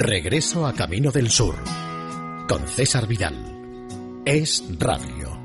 Regreso a Camino del Sur con César Vidal. Es Radio.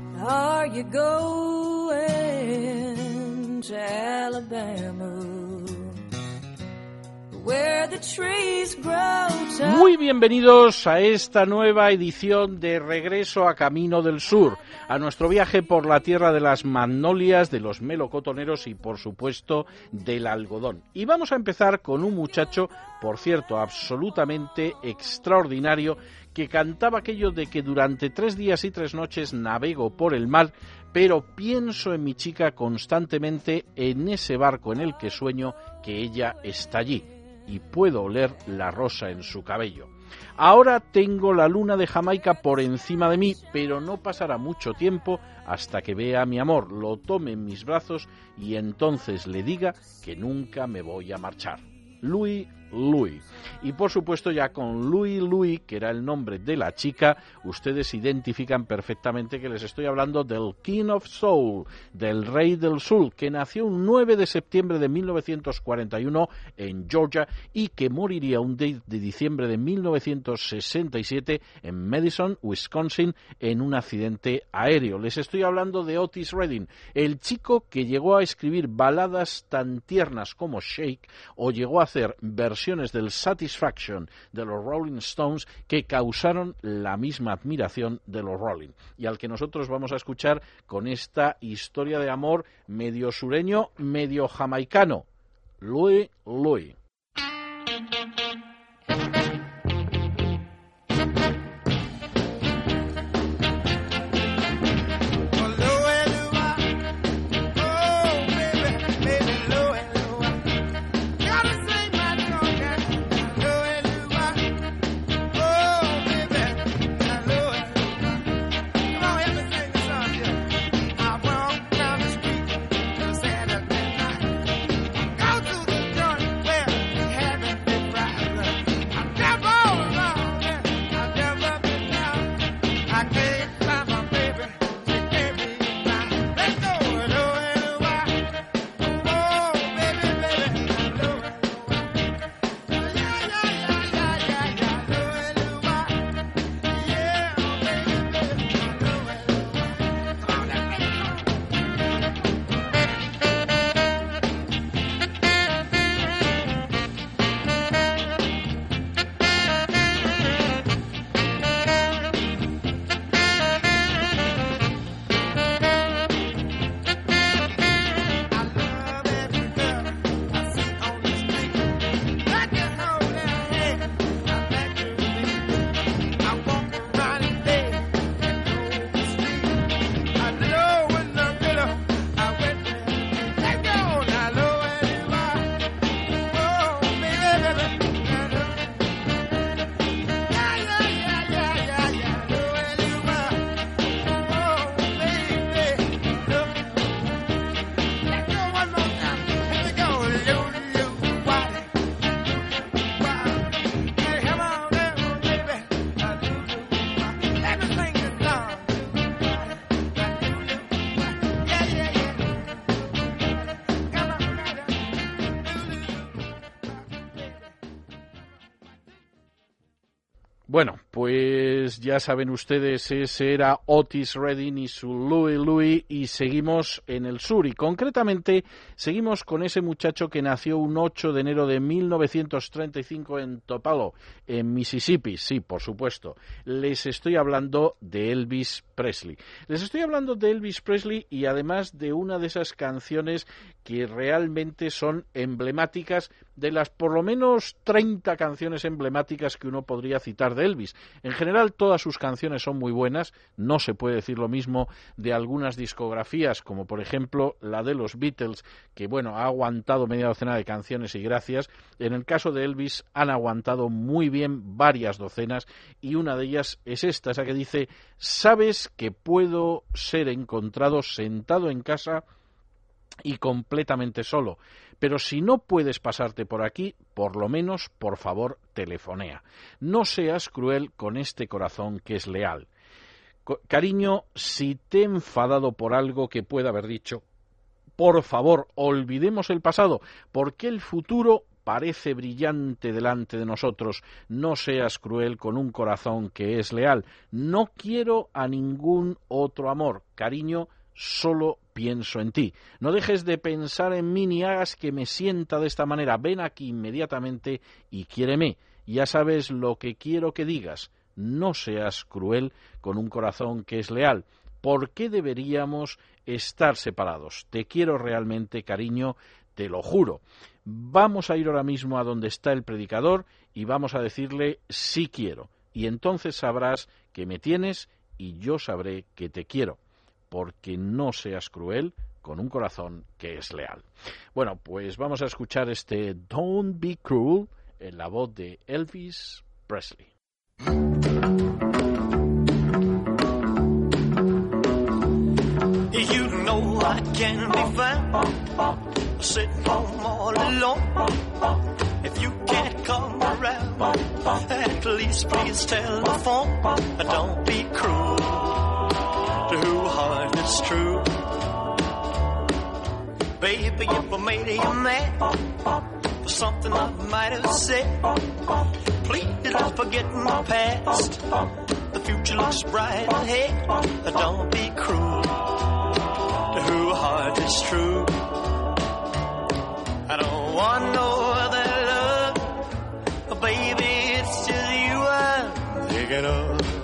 Muy bienvenidos a esta nueva edición de Regreso a Camino del Sur, a nuestro viaje por la tierra de las magnolias, de los melocotoneros y por supuesto del algodón. Y vamos a empezar con un muchacho, por cierto, absolutamente extraordinario, que cantaba aquello de que durante tres días y tres noches navego por el mar, pero pienso en mi chica constantemente en ese barco en el que sueño que ella está allí y puedo oler la rosa en su cabello. Ahora tengo la luna de Jamaica por encima de mí, pero no pasará mucho tiempo hasta que vea a mi amor, lo tome en mis brazos y entonces le diga que nunca me voy a marchar. Louis Louis. Y por supuesto ya con Louis Louis, que era el nombre de la chica, ustedes identifican perfectamente que les estoy hablando del King of Soul, del Rey del Sur, que nació un 9 de septiembre de 1941 en Georgia y que moriría un 10 de diciembre de 1967 en Madison, Wisconsin, en un accidente aéreo. Les estoy hablando de Otis Redding, el chico que llegó a escribir baladas tan tiernas como Shake o llegó a hacer versiones del Satisfaction de los Rolling Stones que causaron la misma admiración de los Rolling y al que nosotros vamos a escuchar con esta historia de amor medio sureño, medio jamaicano. Louis Louis. Bueno, pues ya saben ustedes, ese era Otis Redding y su Louis Louis y seguimos en el sur y concretamente seguimos con ese muchacho que nació un 8 de enero de 1935 en Topalo, en Mississippi, sí, por supuesto. Les estoy hablando de Elvis Presley. Les estoy hablando de Elvis Presley y además de una de esas canciones que realmente son emblemáticas de las por lo menos 30 canciones emblemáticas que uno podría citar de Elvis. En general todas sus canciones son muy buenas, no se puede decir lo mismo de algunas discografías como por ejemplo la de los Beatles que bueno, ha aguantado media docena de canciones y gracias. En el caso de Elvis han aguantado muy bien varias docenas y una de ellas es esta, esa que dice, "Sabes que puedo ser encontrado sentado en casa y completamente solo. Pero si no puedes pasarte por aquí, por lo menos, por favor, telefonea. No seas cruel con este corazón que es leal. Cariño, si te he enfadado por algo que pueda haber dicho, por favor, olvidemos el pasado, porque el futuro parece brillante delante de nosotros. No seas cruel con un corazón que es leal. No quiero a ningún otro amor. Cariño, solo pienso en ti. No dejes de pensar en mí ni hagas que me sienta de esta manera. Ven aquí inmediatamente y quiéreme. Ya sabes lo que quiero que digas. No seas cruel con un corazón que es leal. ¿Por qué deberíamos estar separados? Te quiero realmente, cariño, te lo juro. Vamos a ir ahora mismo a donde está el predicador y vamos a decirle sí quiero. Y entonces sabrás que me tienes y yo sabré que te quiero porque no seas cruel con un corazón que es leal. Bueno, pues vamos a escuchar este Don't Be Cruel en la voz de Elvis Presley. You know I can be found sitting home all alone. If you can't come around, at least please telephone. Don't be cruel to heart is true. Baby, if I made you mad for something I might have said, please don't forget my past. The future looks bright ahead. Don't be cruel who heart is true. I don't want no other love, baby. It's just you I'm thinking of.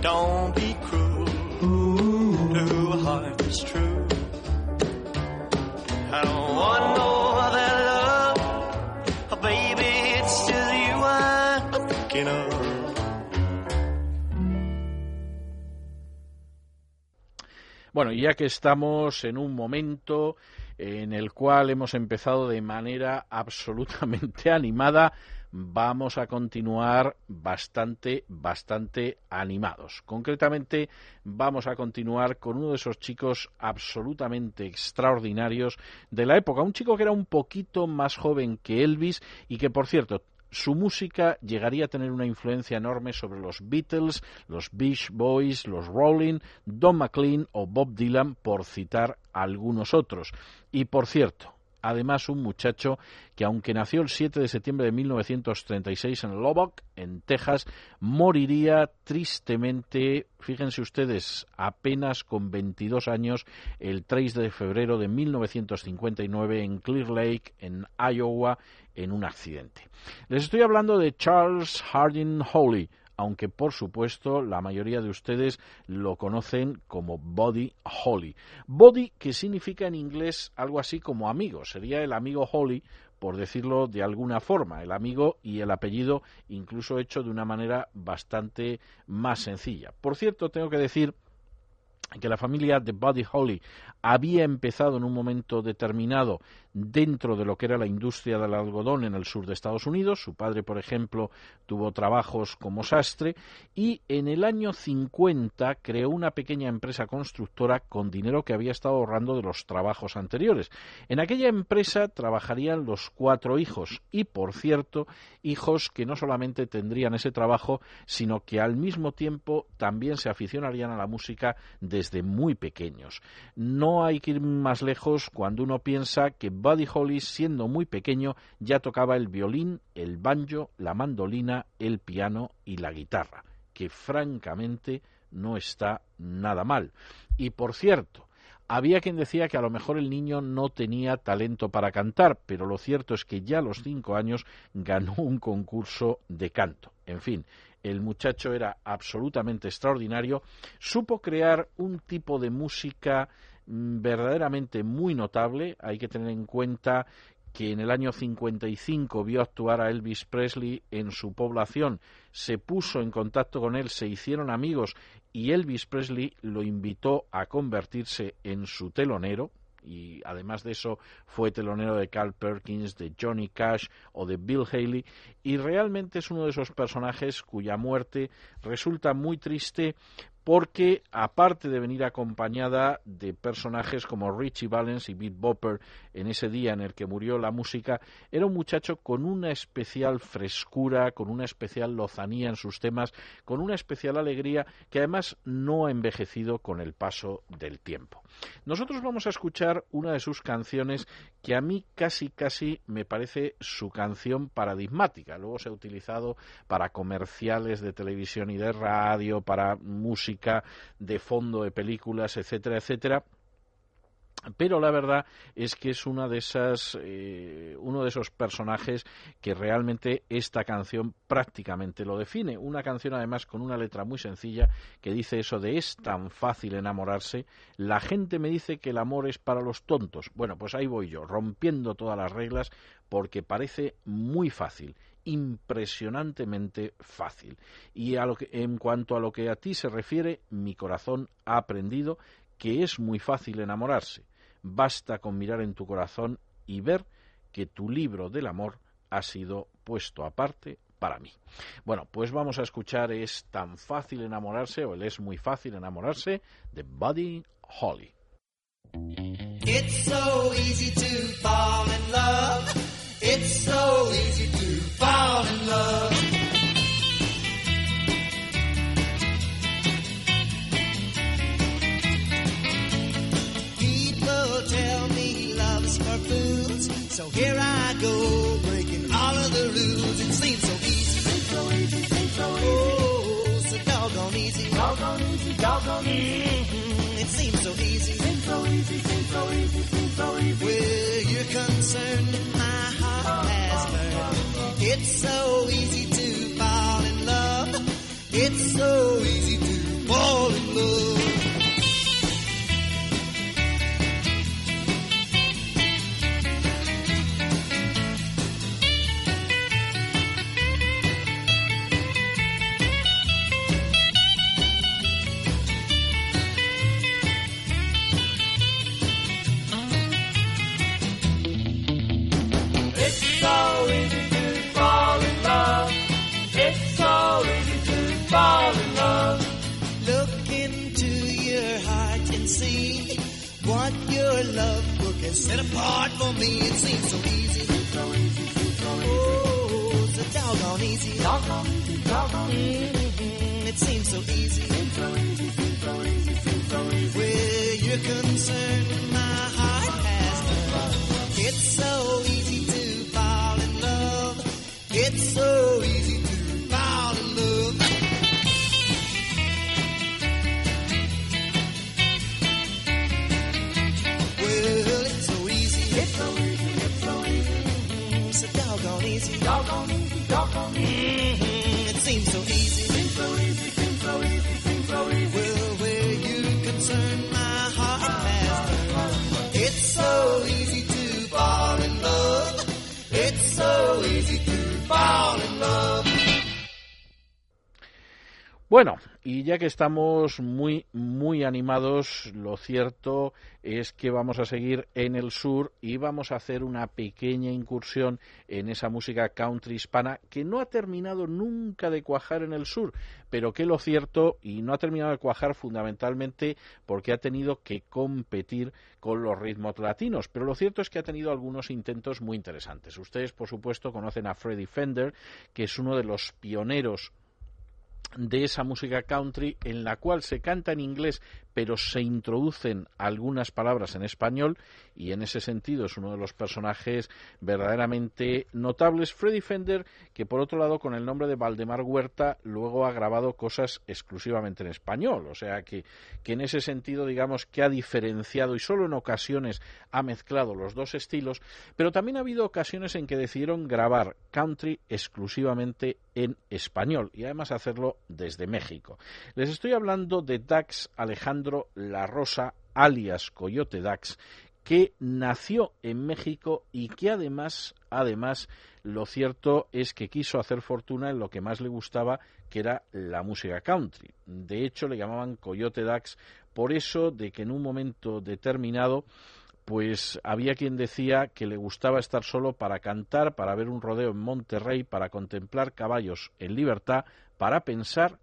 Don't be cruel heart true. Baby. Bueno, ya que estamos en un momento en el cual hemos empezado de manera absolutamente animada, vamos a continuar bastante, bastante animados. Concretamente, vamos a continuar con uno de esos chicos absolutamente extraordinarios de la época. Un chico que era un poquito más joven que Elvis y que, por cierto, su música llegaría a tener una influencia enorme sobre los Beatles, los Beach Boys, los Rolling, Don McLean o Bob Dylan, por citar algunos otros. Y por cierto, además un muchacho que aunque nació el 7 de septiembre de 1936 en Lubbock, en Texas, moriría tristemente, fíjense ustedes, apenas con 22 años, el 3 de febrero de 1959 en Clear Lake, en Iowa, en un accidente. Les estoy hablando de Charles Harding Holly, aunque por supuesto la mayoría de ustedes lo conocen como Body Holly. Body que significa en inglés algo así como amigo, sería el amigo Holly por decirlo de alguna forma, el amigo y el apellido incluso hecho de una manera bastante más sencilla. Por cierto, tengo que decir que la familia de Buddy Holly había empezado en un momento determinado dentro de lo que era la industria del algodón en el sur de Estados Unidos. Su padre, por ejemplo, tuvo trabajos como sastre y en el año 50 creó una pequeña empresa constructora con dinero que había estado ahorrando de los trabajos anteriores. En aquella empresa trabajarían los cuatro hijos y, por cierto, hijos que no solamente tendrían ese trabajo, sino que al mismo tiempo también se aficionarían a la música desde muy pequeños. No hay que ir más lejos cuando uno piensa que Buddy Holly, siendo muy pequeño, ya tocaba el violín, el banjo, la mandolina, el piano y la guitarra, que francamente no está nada mal. Y por cierto, Había quien decía que a lo mejor el niño no tenía talento para cantar, pero lo cierto es que ya a los cinco años ganó un concurso de canto. En fin, el muchacho era absolutamente extraordinario, supo crear un tipo de música verdaderamente muy notable. Hay que tener en cuenta que en el año 55 vio actuar a Elvis Presley en su población, se puso en contacto con él, se hicieron amigos y Elvis Presley lo invitó a convertirse en su telonero, y además de eso fue telonero de Carl Perkins, de Johnny Cash o de Bill Haley. Y realmente es uno de esos personajes cuya muerte resulta muy triste porque aparte de venir acompañada de personajes como Richie Valens y Beat Bopper en ese día en el que murió la música, era un muchacho con una especial frescura, con una especial lozanía en sus temas, con una especial alegría que además no ha envejecido con el paso del tiempo. Nosotros vamos a escuchar una de sus canciones que a mí casi casi me parece su canción paradigmática. Luego se ha utilizado para comerciales de televisión y de radio, para música de fondo de películas, etcétera, etcétera. Pero la verdad es que es una de esas, eh, uno de esos personajes que realmente esta canción prácticamente lo define. Una canción además con una letra muy sencilla que dice eso de es tan fácil enamorarse. La gente me dice que el amor es para los tontos. Bueno, pues ahí voy yo, rompiendo todas las reglas porque parece muy fácil impresionantemente fácil. Y a lo que, en cuanto a lo que a ti se refiere, mi corazón ha aprendido que es muy fácil enamorarse. Basta con mirar en tu corazón y ver que tu libro del amor ha sido puesto aparte para mí. Bueno, pues vamos a escuchar Es tan fácil enamorarse o el es muy fácil enamorarse de Buddy Holly. It's so easy to fall in love. It's so easy to fall in love. People tell me love's for fools, so here I go, breaking all of the rules. It seems so easy. Seems so easy, seems so easy. Oh, so doggone easy. Doggone easy, doggone easy. Mm-hmm. It seems so easy. Seems so easy, seems so easy, seems so easy. Where you're concerned, my heart learned. It's so easy to fall in love. It's so easy to fall in love. Your love book has set apart for me. It seems so easy. So easy, so easy. Oh, so doggone easy. Doggone easy, doggone easy. It seems so easy. so easy, so easy, so easy. Where you're concerned, my heart has learned. It's so easy to fall in love. It's so easy Bueno, y ya que estamos muy, muy animados, lo cierto es que vamos a seguir en el sur y vamos a hacer una pequeña incursión en esa música country hispana que no ha terminado nunca de cuajar en el sur, pero que lo cierto, y no ha terminado de cuajar fundamentalmente porque ha tenido que competir con los ritmos latinos, pero lo cierto es que ha tenido algunos intentos muy interesantes. Ustedes, por supuesto, conocen a Freddie Fender, que es uno de los pioneros de esa música country en la cual se canta en inglés pero se introducen algunas palabras en español y en ese sentido es uno de los personajes verdaderamente notables. Freddy Fender, que por otro lado con el nombre de Valdemar Huerta luego ha grabado cosas exclusivamente en español, o sea que, que en ese sentido digamos que ha diferenciado y solo en ocasiones ha mezclado los dos estilos, pero también ha habido ocasiones en que decidieron grabar country exclusivamente en español y además hacerlo desde México. Les estoy hablando de Dax Alejandro la Rosa, alias Coyote Dax, que nació en México y que además, además, lo cierto es que quiso hacer fortuna en lo que más le gustaba, que era la música country. De hecho, le llamaban Coyote Dax por eso de que en un momento determinado pues había quien decía que le gustaba estar solo para cantar, para ver un rodeo en Monterrey, para contemplar caballos en libertad, para pensar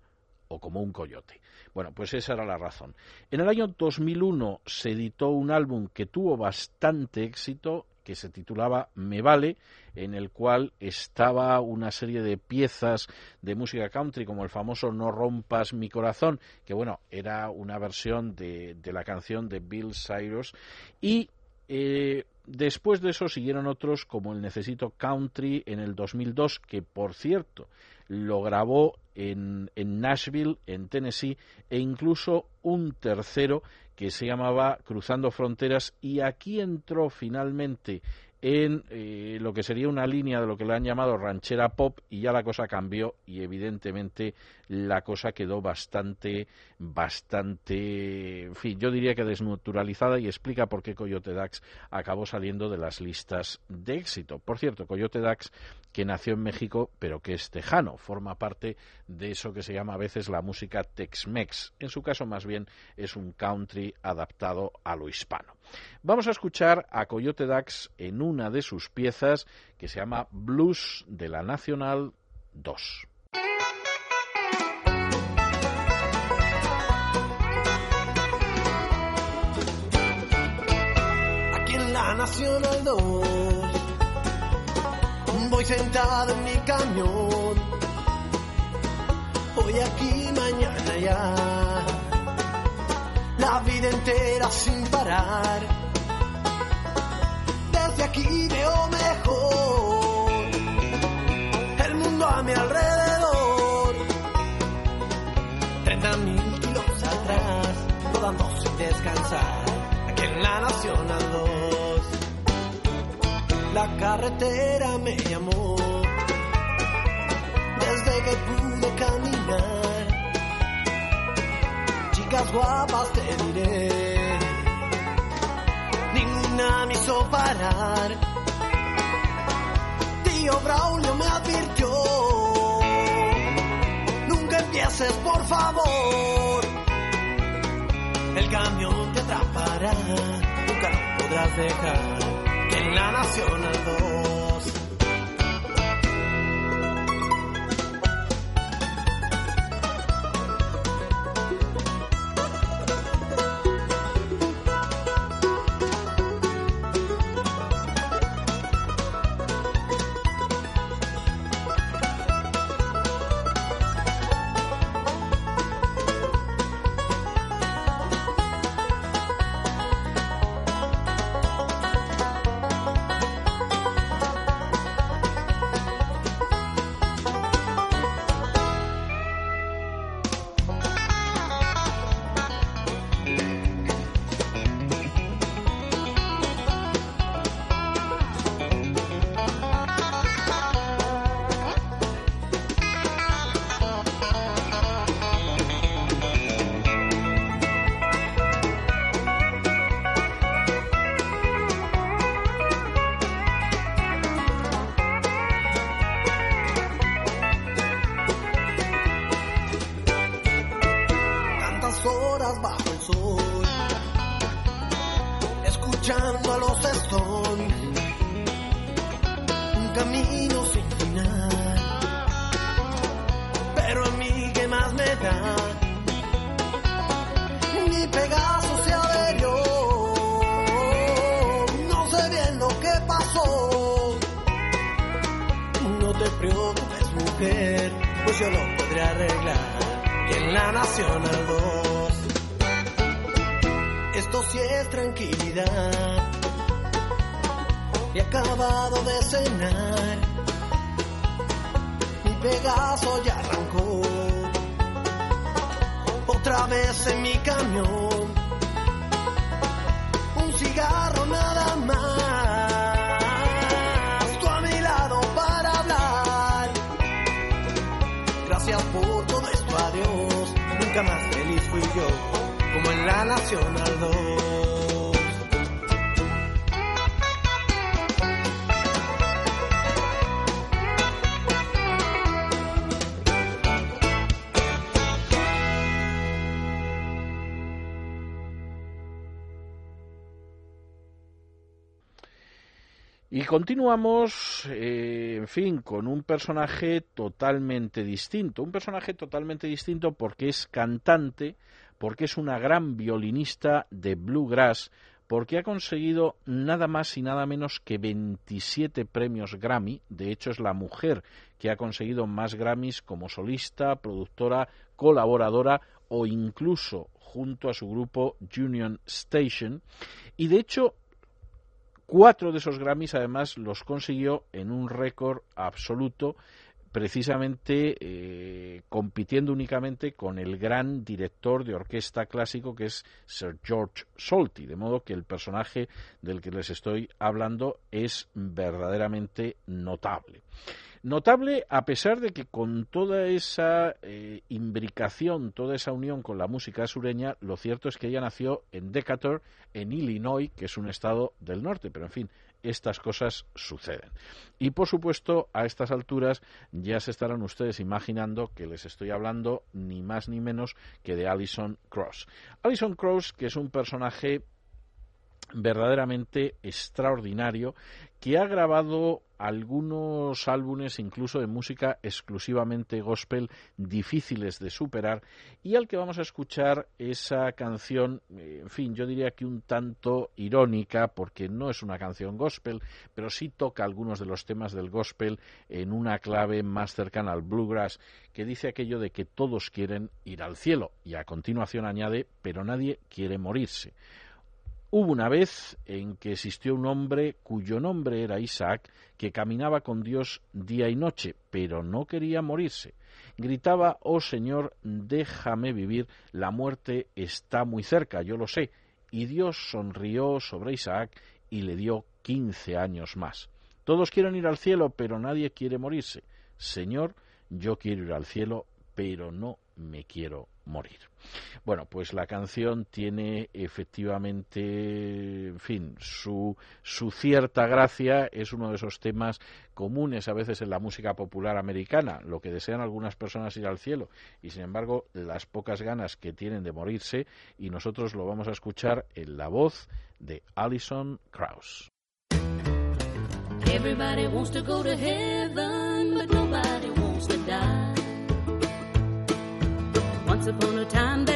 o como un coyote. Bueno, pues esa era la razón. En el año 2001 se editó un álbum que tuvo bastante éxito que se titulaba Me Vale, en el cual estaba una serie de piezas de música country, como el famoso No rompas mi corazón, que bueno, era una versión de, de la canción de Bill Cyrus, y eh, después de eso siguieron otros como el Necesito Country en el 2002, que por cierto lo grabó en, en, Nashville, en Tennessee, e incluso un tercero que se llamaba Cruzando Fronteras, y aquí entró finalmente en eh, lo que sería una línea de lo que le han llamado ranchera pop y ya la cosa cambió y evidentemente la cosa quedó bastante, bastante, en fin, yo diría que desnaturalizada y explica por qué Coyote Dax acabó saliendo de las listas de éxito. Por cierto, Coyote Dax, que nació en México, pero que es tejano, forma parte de eso que se llama a veces la música Tex-Mex. En su caso, más bien, es un country adaptado a lo hispano. Vamos a escuchar a Coyote Dax en una de sus piezas que se llama Blues de la Nacional 2. Nacional 2. Voy sentado en mi camión. Hoy aquí, mañana ya. La vida entera sin parar. Desde aquí veo mejor el mundo a mi alrededor. 30 mil kilos atrás, rodando sin descansar. Aquí en la Nacional 2 la carretera me llamó desde que pude caminar. Chicas guapas te diré, ninguna me hizo parar. Tío Braulio me advirtió, nunca empieces por favor. El camión te atrapará, nunca lo podrás dejar la Nacional 2. Continuamos, eh, en fin, con un personaje totalmente distinto. Un personaje totalmente distinto porque es cantante, porque es una gran violinista de bluegrass, porque ha conseguido nada más y nada menos que 27 premios Grammy. De hecho, es la mujer que ha conseguido más Grammys como solista, productora, colaboradora o incluso junto a su grupo Union Station. Y de hecho, Cuatro de esos Grammys, además, los consiguió en un récord absoluto, precisamente eh, compitiendo únicamente con el gran director de orquesta clásico que es Sir George Solti, de modo que el personaje del que les estoy hablando es verdaderamente notable. Notable a pesar de que con toda esa eh, imbricación, toda esa unión con la música sureña, lo cierto es que ella nació en Decatur, en Illinois, que es un estado del norte, pero en fin, estas cosas suceden. Y por supuesto, a estas alturas ya se estarán ustedes imaginando que les estoy hablando ni más ni menos que de Alison Cross. Alison Cross, que es un personaje verdaderamente extraordinario que ha grabado algunos álbumes incluso de música exclusivamente gospel difíciles de superar y al que vamos a escuchar esa canción, eh, en fin, yo diría que un tanto irónica porque no es una canción gospel, pero sí toca algunos de los temas del gospel en una clave más cercana al bluegrass que dice aquello de que todos quieren ir al cielo y a continuación añade, pero nadie quiere morirse. Hubo una vez en que existió un hombre cuyo nombre era Isaac, que caminaba con Dios día y noche, pero no quería morirse. Gritaba, Oh Señor, déjame vivir, la muerte está muy cerca, yo lo sé. Y Dios sonrió sobre Isaac y le dio quince años más. Todos quieren ir al cielo, pero nadie quiere morirse. Señor, yo quiero ir al cielo, pero no me quiero morir. Bueno, pues la canción tiene efectivamente, en fin, su, su cierta gracia, es uno de esos temas comunes a veces en la música popular americana, lo que desean algunas personas ir al cielo y sin embargo las pocas ganas que tienen de morirse y nosotros lo vamos a escuchar en la voz de Alison Krauss. Everybody wants to go to heaven, but nobody wants to die. Upon a time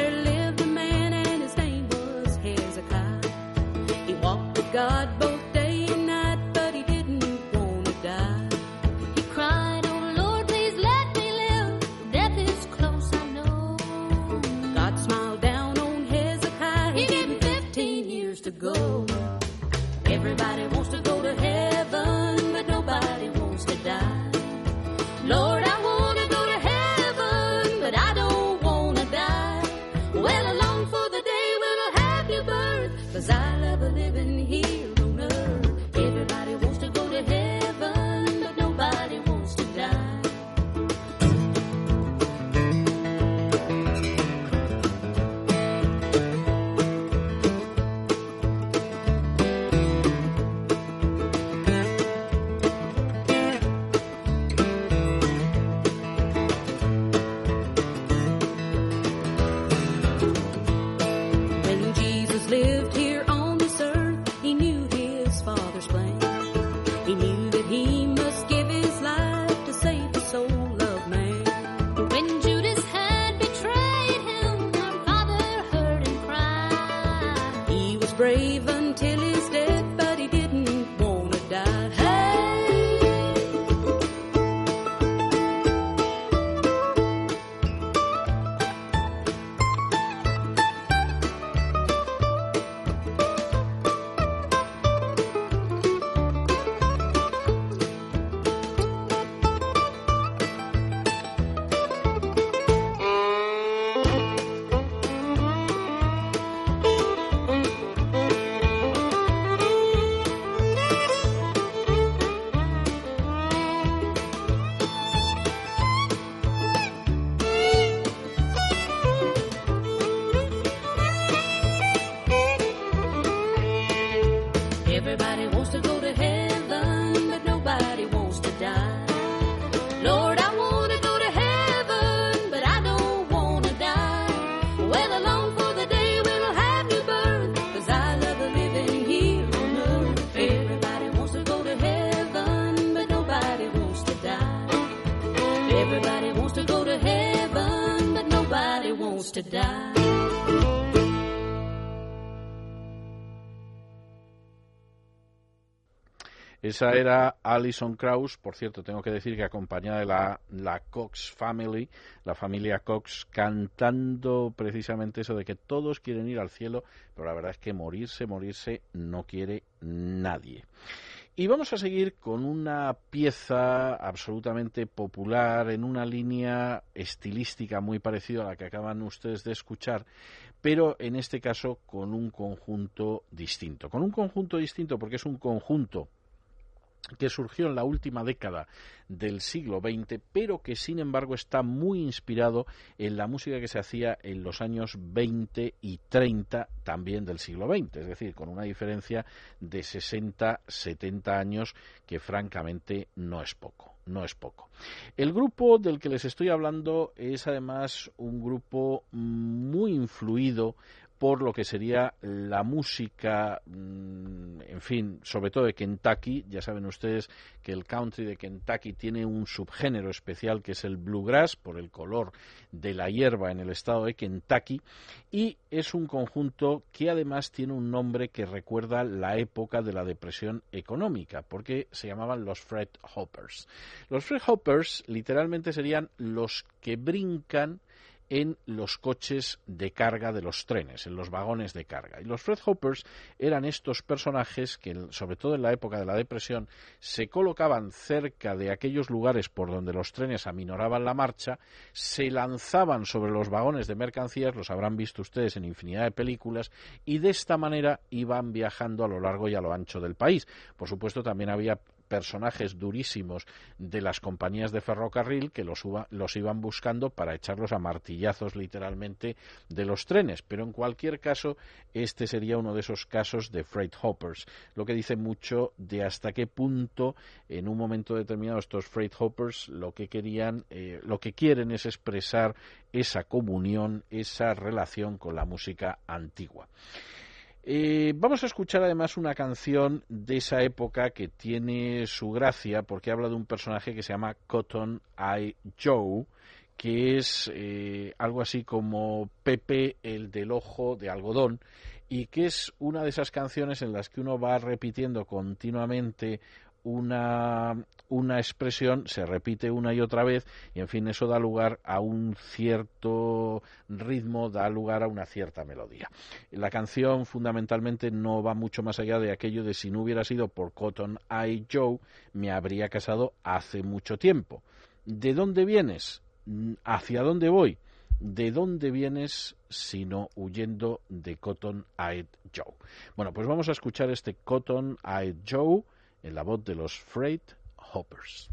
Esa era Alison Krauss, por cierto, tengo que decir que acompañada de la, la Cox Family, la familia Cox, cantando precisamente eso de que todos quieren ir al cielo, pero la verdad es que morirse, morirse no quiere nadie. Y vamos a seguir con una pieza absolutamente popular en una línea estilística muy parecida a la que acaban ustedes de escuchar, pero en este caso con un conjunto distinto. Con un conjunto distinto porque es un conjunto que surgió en la última década del siglo XX, pero que sin embargo está muy inspirado en la música que se hacía en los años 20 y 30 también del siglo XX, es decir, con una diferencia de 60, 70 años que francamente no es poco, no es poco. El grupo del que les estoy hablando es además un grupo muy influido por lo que sería la música, mm, en fin, sobre todo de Kentucky. Ya saben ustedes que el country de Kentucky tiene un subgénero especial que es el bluegrass, por el color de la hierba en el estado de Kentucky, y es un conjunto que además tiene un nombre que recuerda la época de la depresión económica, porque se llamaban los Fred Hoppers. Los Fred Hoppers literalmente serían los que brincan en los coches de carga de los trenes, en los vagones de carga. Y los Fred Hoppers eran estos personajes que, sobre todo en la época de la depresión, se colocaban cerca de aquellos lugares por donde los trenes aminoraban la marcha, se lanzaban sobre los vagones de mercancías, los habrán visto ustedes en infinidad de películas, y de esta manera iban viajando a lo largo y a lo ancho del país. Por supuesto, también había personajes durísimos de las compañías de ferrocarril que los, iban buscando para echarlos a martillazos literalmente de los trenes. Pero en cualquier caso, este sería uno de esos casos de freight hoppers, lo que dice mucho de hasta qué punto en un momento determinado estos freight hoppers lo que querían, eh, lo que quieren es expresar esa comunión, esa relación con la música antigua. Eh, vamos a escuchar además una canción de esa época que tiene su gracia porque habla de un personaje que se llama Cotton Eye Joe, que es eh, algo así como Pepe el del ojo de algodón y que es una de esas canciones en las que uno va repitiendo continuamente una, una expresión se repite una y otra vez y en fin eso da lugar a un cierto ritmo, da lugar a una cierta melodía. La canción fundamentalmente no va mucho más allá de aquello de si no hubiera sido por Cotton Eye Joe me habría casado hace mucho tiempo. ¿De dónde vienes? ¿Hacia dónde voy? ¿De dónde vienes sino huyendo de Cotton Eye Joe? Bueno, pues vamos a escuchar este Cotton Eye Joe en la voz de los Freight Hoppers.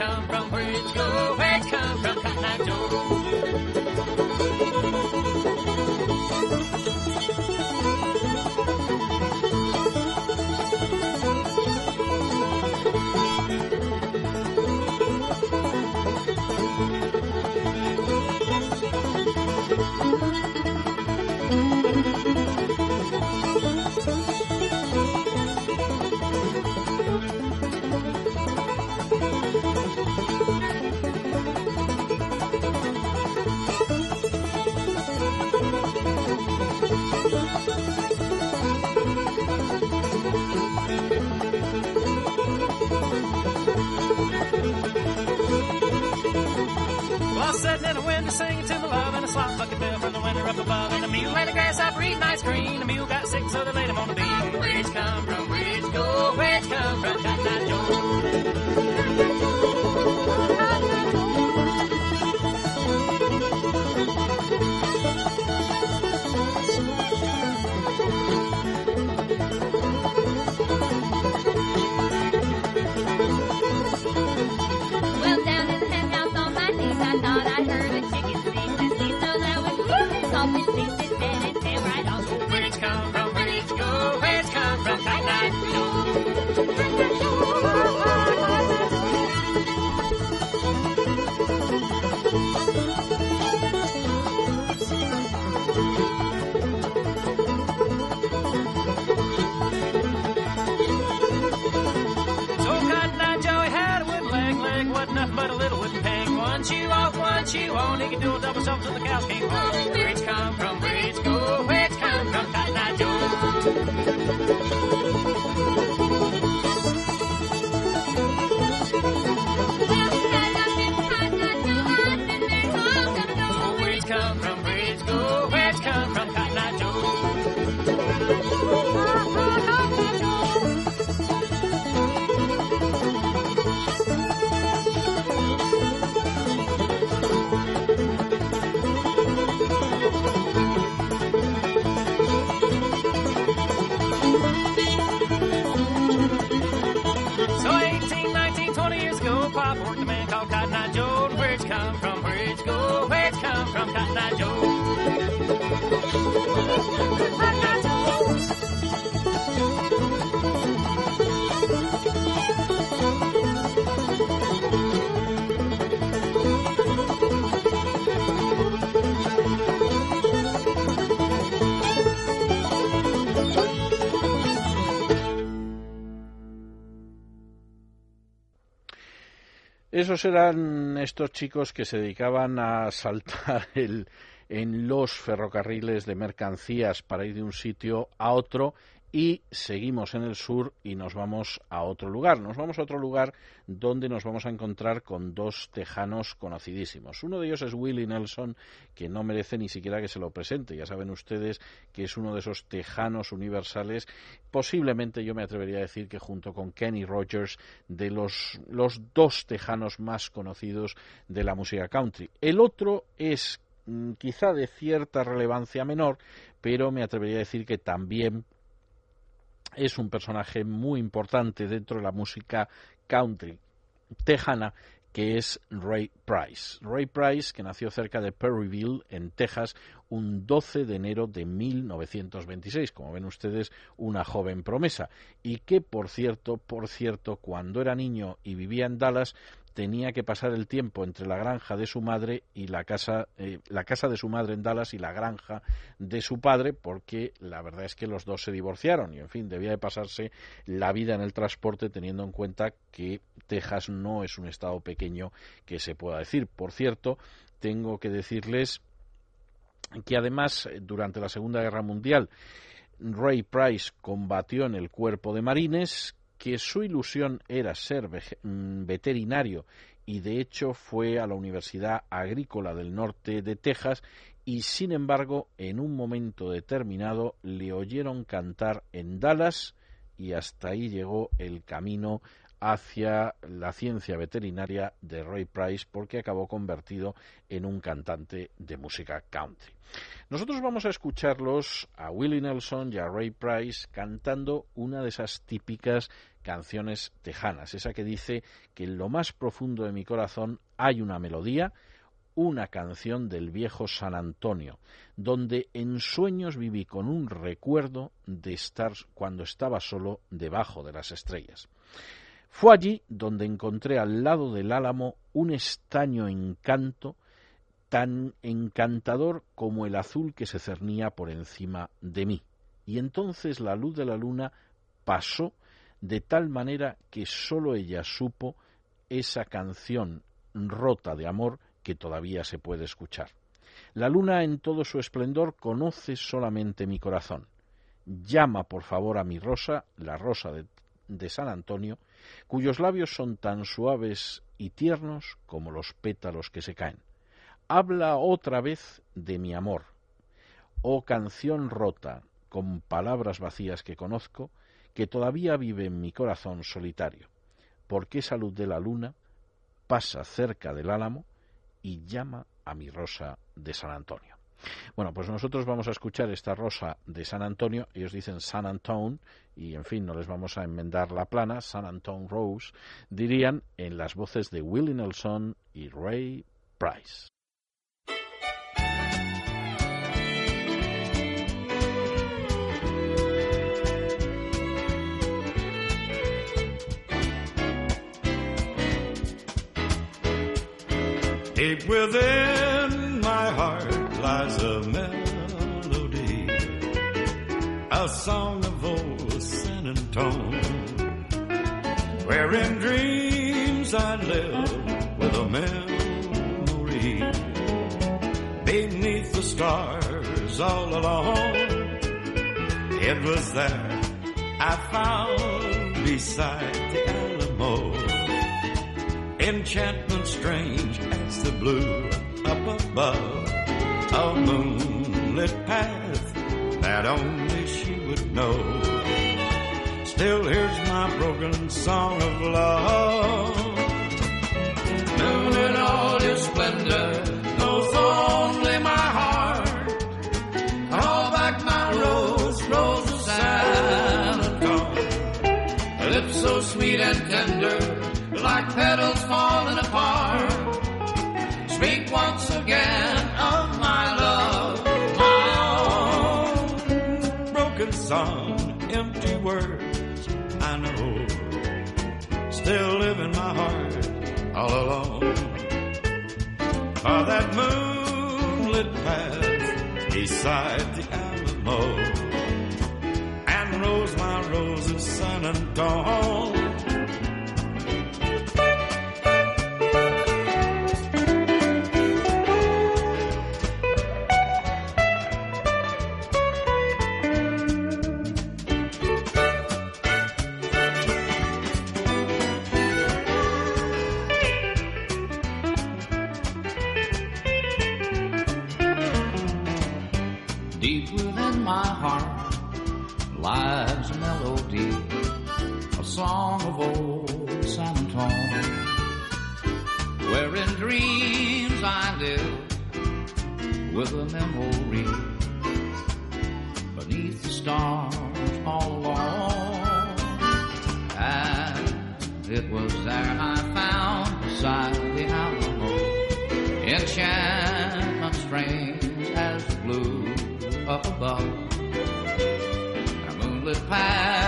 Come from? Where'd you go? Where'd you come from, Cotton Eye Joe? Sitting in the window singing to my love and a slop bucket bill from the window up above. And a mule and a grasshopper eating ice cream. The mule got sick, so they laid him on the beam. Where'd you come from? Where'd you go? Where'd you come from? Cotton Eye Joe. Little wooden peg. One shoe off, one shoe on. He can do a double soap till the cows came home. Where it's come from, where it's go, where it's come from, Cotton Eye Joe. From, Eye Joe. Esos eran estos chicos que se dedicaban a saltar el, en los ferrocarriles de mercancías para ir de un sitio a otro y seguimos en el sur y nos vamos a otro lugar. Nos vamos a otro lugar donde nos vamos a encontrar con dos tejanos conocidísimos. Uno de ellos es Willie Nelson, que no merece ni siquiera que se lo presente. Ya saben ustedes que es uno de esos tejanos universales, posiblemente yo me atrevería a decir que junto con Kenny Rogers, de los, los dos tejanos más conocidos de la música country. El otro es mm, quizá de cierta relevancia menor, pero me atrevería a decir que también es un personaje muy importante dentro de la música country tejana que es Ray Price. Ray Price, que nació cerca de Perryville, en Texas, un 12 de enero de 1926. Como ven ustedes, una joven promesa. Y que, por cierto, por cierto, cuando era niño y vivía en Dallas, tenía que pasar el tiempo entre la granja de su madre y la casa, eh, la casa de su madre en Dallas y la granja de su padre, porque la verdad es que los dos se divorciaron y, en fin, debía de pasarse la vida en el transporte teniendo en cuenta que Texas no es un estado pequeño que se pueda decir. Por cierto, tengo que decirles que además durante la Segunda Guerra Mundial Ray Price combatió en el cuerpo de marines, que su ilusión era ser veterinario y de hecho fue a la Universidad Agrícola del Norte de Texas y sin embargo en un momento determinado le oyeron cantar en Dallas y hasta ahí llegó el camino hacia la ciencia veterinaria de Ray Price porque acabó convertido en un cantante de música country. Nosotros vamos a escucharlos a Willie Nelson y a Ray Price cantando una de esas típicas canciones tejanas, esa que dice que en lo más profundo de mi corazón hay una melodía, una canción del viejo San Antonio, donde en sueños viví con un recuerdo de estar cuando estaba solo debajo de las estrellas. Fue allí donde encontré al lado del álamo un estaño encanto tan encantador como el azul que se cernía por encima de mí. Y entonces la luz de la luna pasó de tal manera que sólo ella supo esa canción rota de amor que todavía se puede escuchar. La luna en todo su esplendor conoce solamente mi corazón. Llama, por favor, a mi rosa, la rosa de, de San Antonio, cuyos labios son tan suaves y tiernos como los pétalos que se caen. Habla otra vez de mi amor. Oh canción rota, con palabras vacías que conozco, que todavía vive en mi corazón solitario, porque esa luz de la luna pasa cerca del álamo y llama a mi rosa de San Antonio. Bueno, pues nosotros vamos a escuchar esta rosa de San Antonio, ellos dicen San Antone, y en fin, no les vamos a enmendar la plana, San Antone Rose, dirían en las voces de Willie Nelson y Ray Price. Deep within my heart lies a melody, a song of old San Antone, where in dreams I live with a memory beneath the stars all alone. It was there I found beside the enchantment strange as the blue up above a moonlit path that only she would know. Still, here's my broken song of love. Moon in all your splendor petals falling apart. Speak once again of my love, my own broken song, empty words I know, still live in my heart all alone. For that moonlit path beside the Alamo, and rose my rose of sun and Antonio. Deep within my heart lies a melody, a song of old San Antonio, where in dreams I live with a memory beneath the stars all alone. And it was there up above. A moonlit past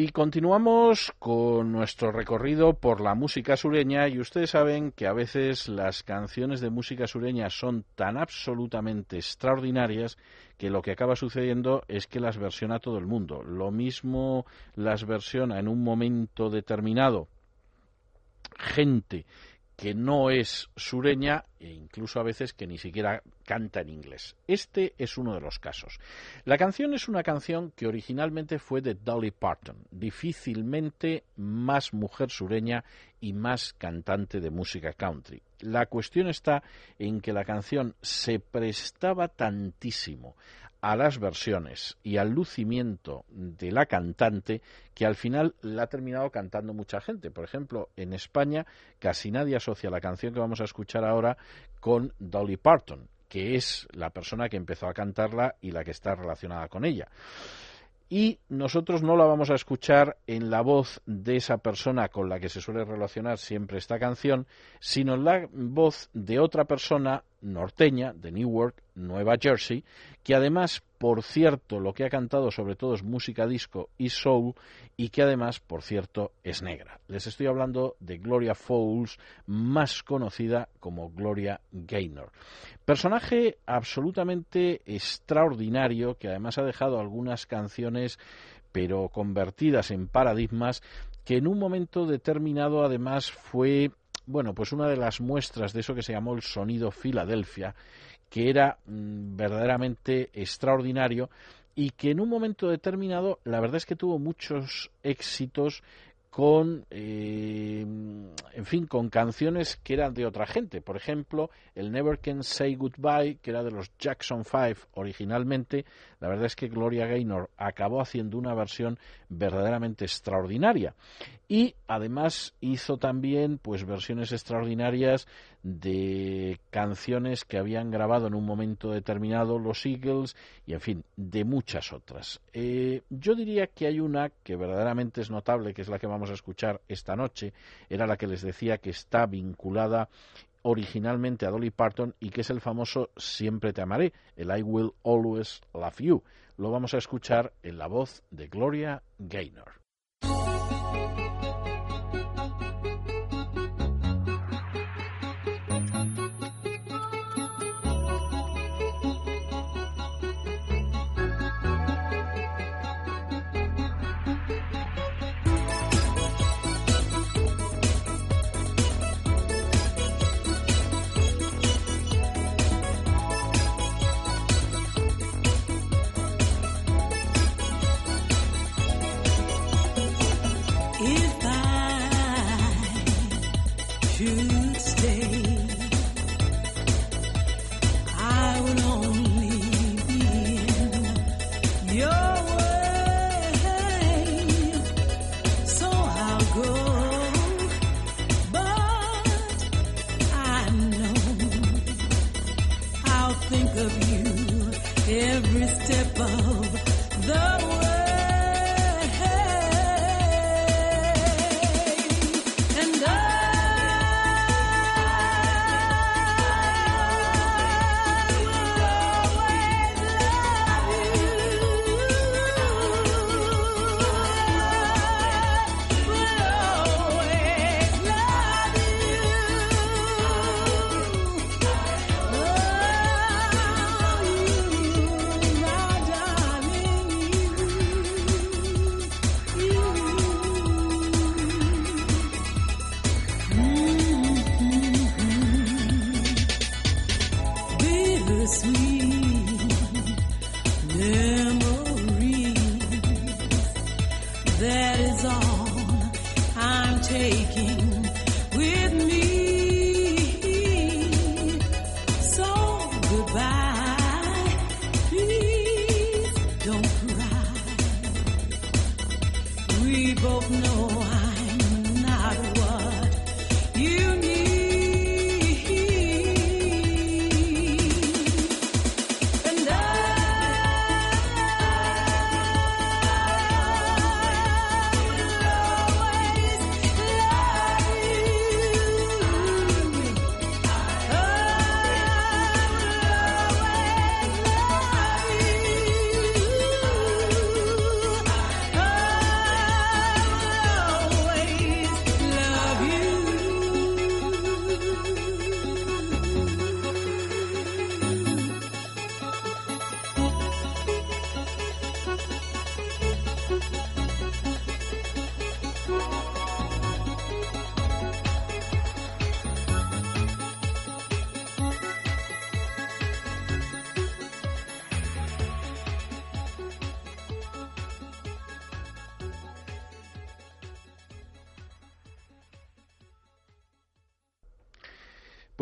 Y continuamos con nuestro recorrido por la música sureña y ustedes saben que a veces las canciones de música sureña son tan absolutamente extraordinarias que lo que acaba sucediendo es que las versiona todo el mundo. Lo mismo las versiona en un momento determinado gente que no es sureña e incluso a veces que ni siquiera canta en inglés. Este es uno de los casos. La canción es una canción que originalmente fue de Dolly Parton, difícilmente más mujer sureña y más cantante de música country. La cuestión está en que la canción se prestaba tantísimo a las versiones y al lucimiento de la cantante que al final la ha terminado cantando mucha gente. Por ejemplo, en España casi nadie asocia la canción que vamos a escuchar ahora con Dolly Parton, que es la persona que empezó a cantarla y la que está relacionada con ella. Y nosotros no la vamos a escuchar en la voz de esa persona con la que se suele relacionar siempre esta canción, sino en la voz de otra persona norteña de Newark, Nueva Jersey, que además, por cierto, lo que ha cantado sobre todo es música disco y soul, y que además, por cierto, es negra. Les estoy hablando de Gloria Fowles, más conocida como Gloria Gaynor. Personaje absolutamente extraordinario, que además ha dejado algunas canciones, pero convertidas en paradigmas, que en un momento determinado además fue bueno, pues una de las muestras de eso que se llamó el sonido Filadelfia, que era mmm, verdaderamente extraordinario y que en un momento determinado la verdad es que tuvo muchos éxitos con, eh, en fin, con canciones que eran de otra gente. Por ejemplo, el Never Can Say Goodbye, que era de los Jackson Five originalmente. La verdad es que Gloria Gaynor acabó haciendo una versión verdaderamente extraordinaria. Y además hizo también, pues, versiones extraordinarias de canciones que habían grabado en un momento determinado los Eagles y, en fin, de muchas otras. Eh, yo diría que hay una que verdaderamente es notable, que es la que vamos a escuchar esta noche, era la que les decía que está vinculada originalmente a Dolly Parton y que es el famoso Siempre te amaré, el I Will Always Love You. Lo vamos a escuchar en la voz de Gloria Gaynor.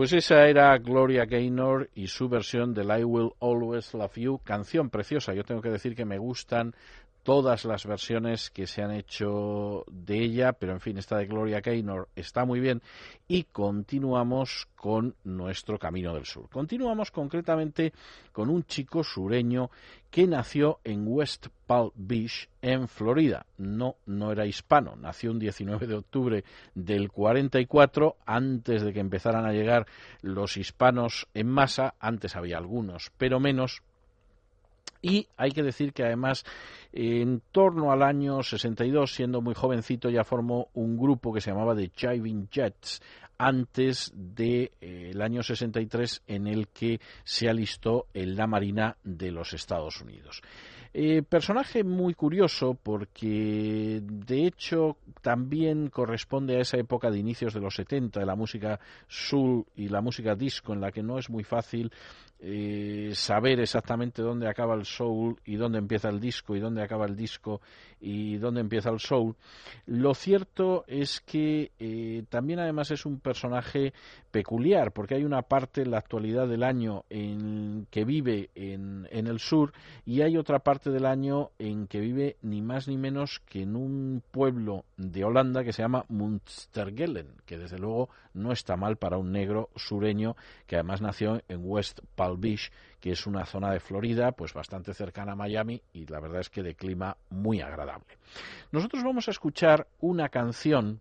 Pues esa era Gloria Gaynor y su versión del I Will Always Love You, canción preciosa. Yo tengo que decir que me gustan todas las versiones que se han hecho de ella, pero en fin, esta de Gloria Gaynor está muy bien. Y continuamos con nuestro Camino del Sur. Continuamos concretamente con un chico sureño que nació en West Palm Beach, en Florida. No, no era hispano, nació un 19 de octubre del 44, antes de que empezaran a llegar los hispanos en masa, antes había algunos, pero menos, y hay que decir que además en torno al año 62, siendo muy jovencito, ya formó un grupo que se llamaba The Jiving Jets antes del de, eh, año 63 en el que se alistó en la Marina de los Estados Unidos. Eh, personaje muy curioso porque de hecho también corresponde a esa época de inicios de los 70 de la música soul y la música disco en la que no es muy fácil eh, saber exactamente dónde acaba el soul y dónde empieza el disco y dónde acaba el disco y dónde empieza el soul. Lo cierto es que eh, también además es un personaje peculiar porque hay una parte en la actualidad del año en que vive en, en el sur y hay otra parte del año en que vive ni más ni menos que en un pueblo de Holanda que se llama Munstergelen, que desde luego no está mal para un negro sureño que además nació en West Palm Beach, que es una zona de Florida pues bastante cercana a Miami y la verdad es que de clima muy agradable. Nosotros vamos a escuchar una canción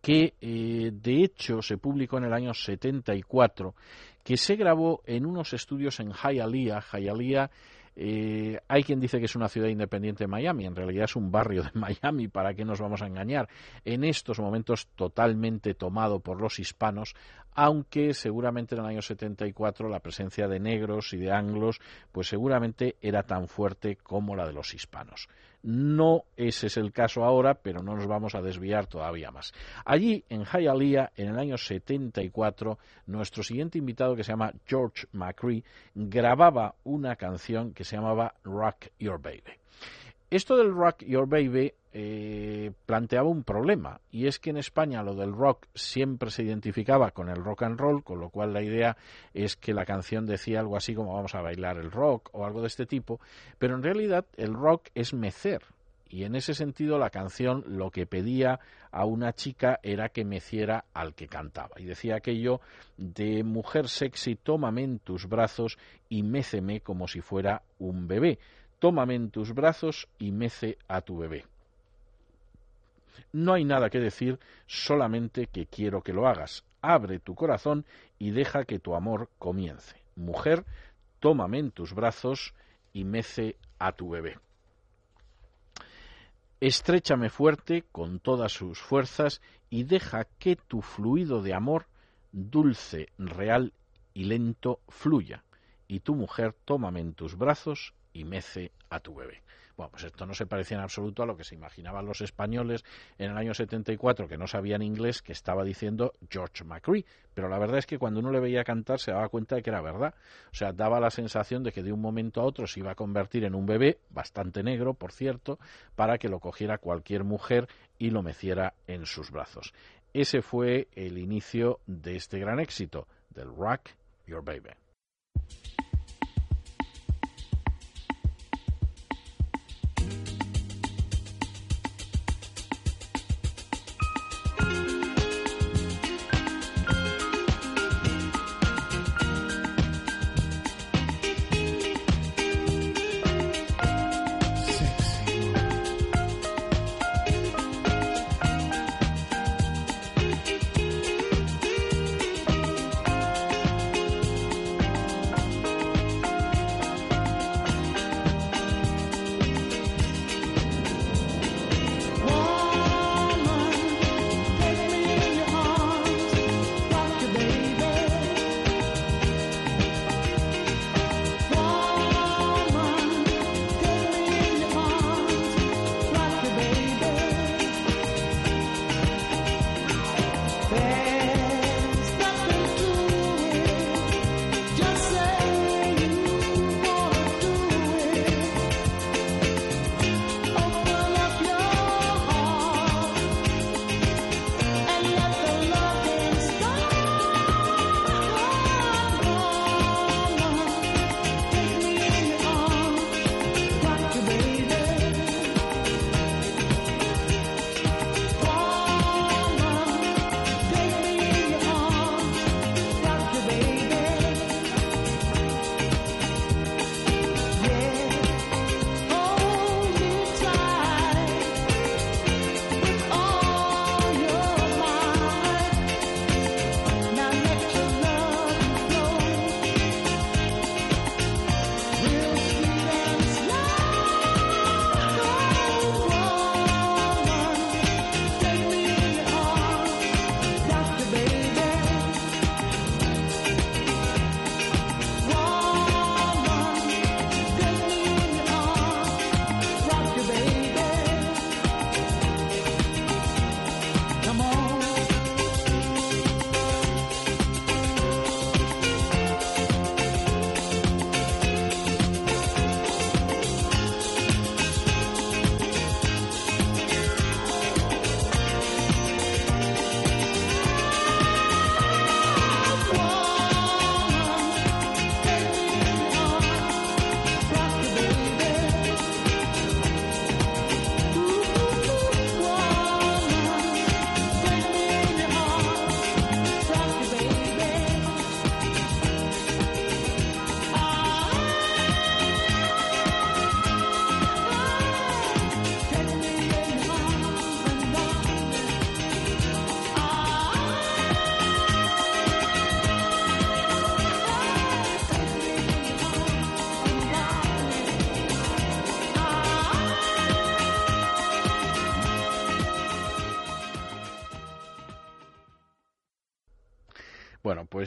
que eh, de hecho se publicó en el año 74, que se grabó en unos estudios en Hialeah. Hialeah eh, hay quien dice que es una ciudad independiente de Miami, en realidad es un barrio de Miami, ¿para qué nos vamos a engañar? En estos momentos totalmente tomado por los hispanos, aunque seguramente en el año 74 la presencia de negros y de anglos, pues seguramente era tan fuerte como la de los hispanos. No ese es el caso ahora, pero no nos vamos a desviar todavía más. Allí, en Hialeah, en el año 74, nuestro siguiente invitado, que se llama George McCree, grababa una canción que se llamaba Rock Your Baby. Esto del Rock Your Baby eh, planteaba un problema, y es que en España lo del rock siempre se identificaba con el rock and roll, con lo cual la idea es que la canción decía algo así como vamos a bailar el rock o algo de este tipo, pero en realidad el rock es mecer, y en ese sentido la canción lo que pedía a una chica era que meciera al que cantaba. Y decía aquello de mujer sexy, tómame en tus brazos y méceme como si fuera un bebé. Tómame en tus brazos y mece a tu bebé. No hay nada que decir, solamente que quiero que lo hagas. Abre tu corazón y deja que tu amor comience. Mujer, tómame en tus brazos y mece a tu bebé. Estréchame fuerte con todas sus fuerzas y deja que tu fluido de amor, dulce, real y lento, fluya. Y tu mujer, tómame en tus brazos y mece a tu bebé. Bueno, pues esto no se parecía en absoluto a lo que se imaginaban los españoles en el año 74, que no sabían inglés, que estaba diciendo George McCree. Pero la verdad es que cuando uno le veía cantar se daba cuenta de que era verdad. O sea, daba la sensación de que de un momento a otro se iba a convertir en un bebé, bastante negro, por cierto, para que lo cogiera cualquier mujer y lo meciera en sus brazos. Ese fue el inicio de este gran éxito, del Rock Your Baby.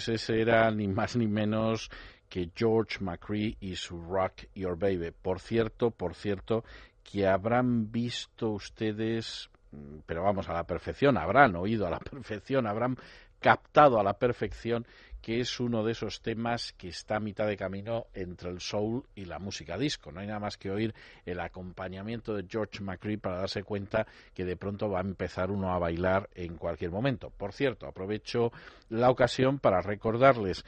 Pues ese era ni más ni menos que George McCree y su Rock Your Baby. Por cierto, por cierto, que habrán visto ustedes, mm, pero vamos, a la perfección, habrán oído a la perfección, habrán captado a la perfección que es uno de esos temas que está a mitad de camino entre el soul y la música disco. No hay nada más que oír el acompañamiento de George McCree para darse cuenta que de pronto va a empezar uno a bailar en cualquier momento. Por cierto, aprovecho la ocasión para recordarles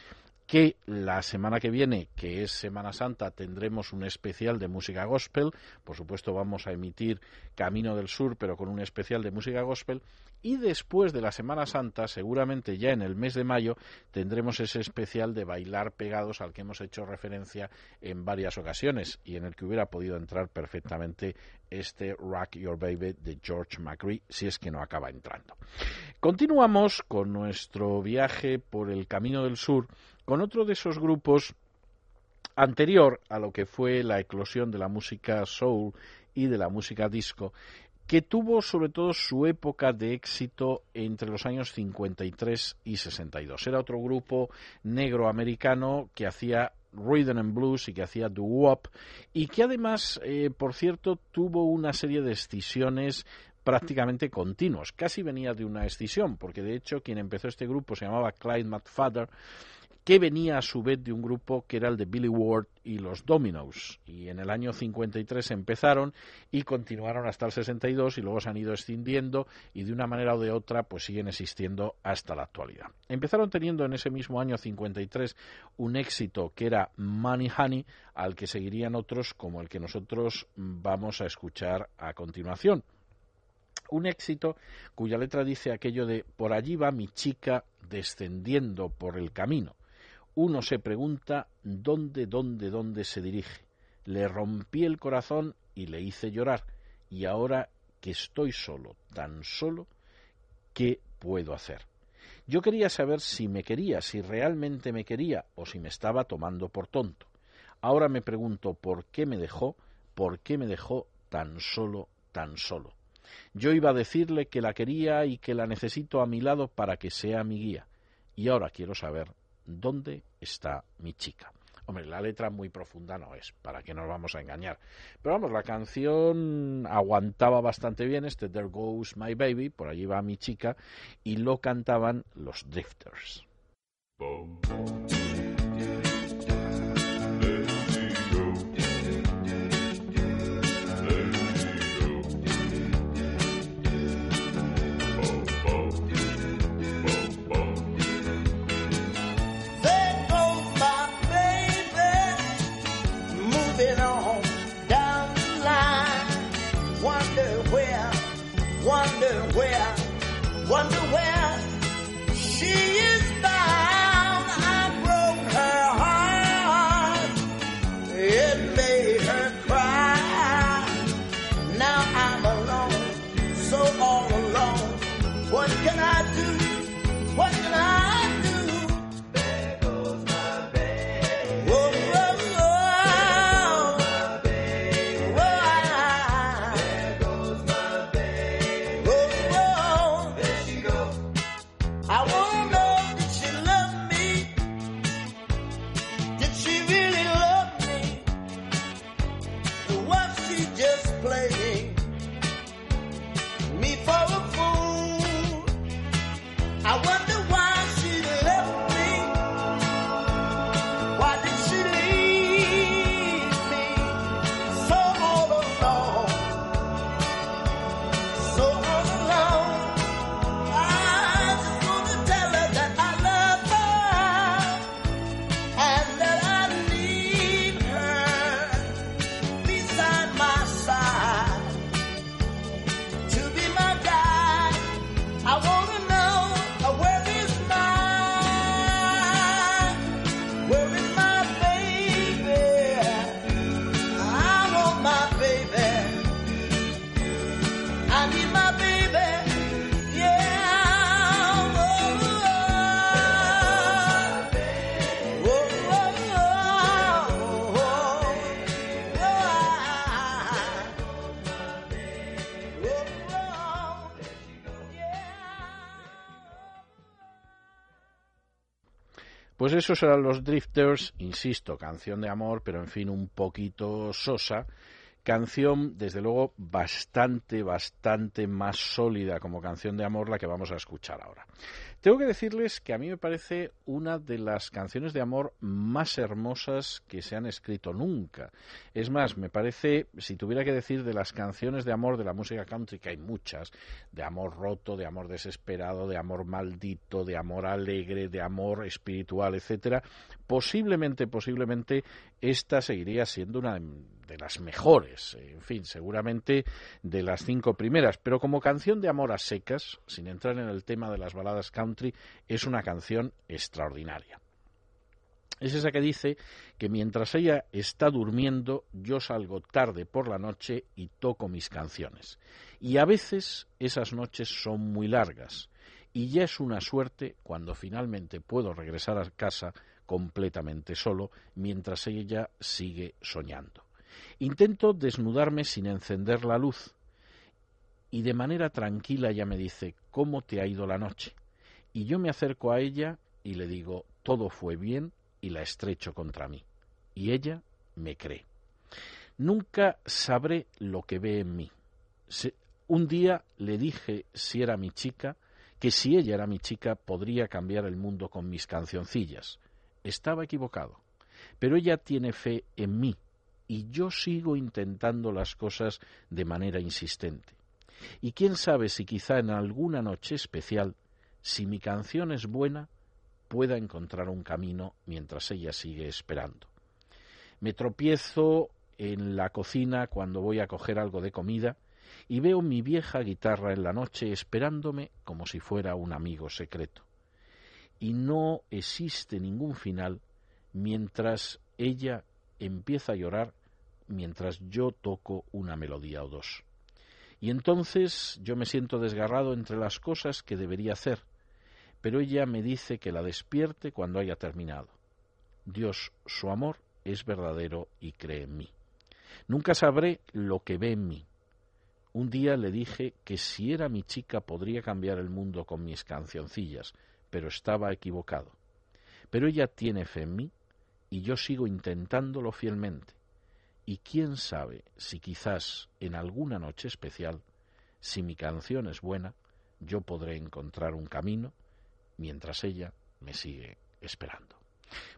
que la semana que viene, que es Semana Santa, tendremos un especial de música gospel. Por supuesto, vamos a emitir Camino del Sur, pero con un especial de música gospel. Y después de la Semana Santa, seguramente ya en el mes de mayo, tendremos ese especial de bailar pegados al que hemos hecho referencia en varias ocasiones y en el que hubiera podido entrar perfectamente este Rock Your Baby de George McCree, si es que no acaba entrando. Continuamos con nuestro viaje por el Camino del Sur con otro de esos grupos anterior a lo que fue la eclosión de la música soul y de la música disco, que tuvo sobre todo su época de éxito entre los años 53 y 62. Era otro grupo negro americano que hacía rhythm and blues y que hacía doo-wop y que además, eh, por cierto, tuvo una serie de excisiones prácticamente continuos. Casi venía de una escisión, porque de hecho quien empezó este grupo se llamaba Clyde McFadder que venía a su vez de un grupo que era el de Billy Ward y los Dominoes. Y en el año 53 empezaron y continuaron hasta el 62 y luego se han ido extendiendo y de una manera o de otra pues siguen existiendo hasta la actualidad. Empezaron teniendo en ese mismo año 53 un éxito que era Money Honey, al que seguirían otros como el que nosotros vamos a escuchar a continuación. Un éxito cuya letra dice aquello de por allí va mi chica descendiendo por el camino uno se pregunta dónde, dónde, dónde se dirige. Le rompí el corazón y le hice llorar, y ahora que estoy solo, tan solo, ¿qué puedo hacer? Yo quería saber si me quería, si realmente me quería o si me estaba tomando por tonto. Ahora me pregunto por qué me dejó, por qué me dejó tan solo, tan solo. Yo iba a decirle que la quería y que la necesito a mi lado para que sea mi guía. Y ahora quiero saber ¿Dónde está mi chica? Hombre, la letra muy profunda no es, para que nos vamos a engañar. Pero vamos, la canción aguantaba bastante bien este There Goes My Baby, por allí va mi chica, y lo cantaban los Drifters. Esos eran los Drifters, insisto, canción de amor, pero en fin un poquito sosa. Canción, desde luego, bastante, bastante más sólida como canción de amor la que vamos a escuchar ahora. Tengo que decirles que a mí me parece una de las canciones de amor más hermosas que se han escrito nunca. Es más, me parece, si tuviera que decir de las canciones de amor de la música country, que hay muchas, de amor roto, de amor desesperado, de amor maldito, de amor alegre, de amor espiritual, etcétera, posiblemente, posiblemente esta seguiría siendo una de las mejores, en fin, seguramente de las cinco primeras, pero como canción de amor a secas, sin entrar en el tema de las baladas country, es una canción extraordinaria. Es esa que dice que mientras ella está durmiendo, yo salgo tarde por la noche y toco mis canciones. Y a veces esas noches son muy largas, y ya es una suerte cuando finalmente puedo regresar a casa completamente solo, mientras ella sigue soñando. Intento desnudarme sin encender la luz y de manera tranquila ella me dice, ¿cómo te ha ido la noche? Y yo me acerco a ella y le digo, todo fue bien y la estrecho contra mí. Y ella me cree. Nunca sabré lo que ve en mí. un día le dije si era mi chica, que si ella era mi chica podría cambiar el mundo con mis cancioncillas. Estaba equivocado. Pero ella tiene fe en mí y yo sigo intentando las cosas de manera insistente. Y quién sabe si quizá en alguna noche especial, si mi canción es buena, pueda encontrar un camino mientras ella sigue esperando. Me tropiezo en la cocina cuando voy a coger algo de comida y veo mi vieja guitarra en la noche esperándome como si fuera un amigo secreto. Y no existe ningún final mientras ella empieza a llorar mientras yo toco una melodía o dos. Y entonces yo me siento desgarrado entre las cosas que debería hacer, pero ella me dice que la despierte cuando haya terminado. Dios, su amor, es verdadero y cree en mí. Nunca sabré lo que ve en mí. Un día le dije que si era mi chica podría cambiar el mundo con mis cancioncillas, pero estaba equivocado. Pero ella tiene fe en mí y yo sigo intentándolo fielmente. Y quién sabe si quizás en alguna noche especial, si mi canción es buena, yo podré encontrar un camino mientras ella me sigue esperando.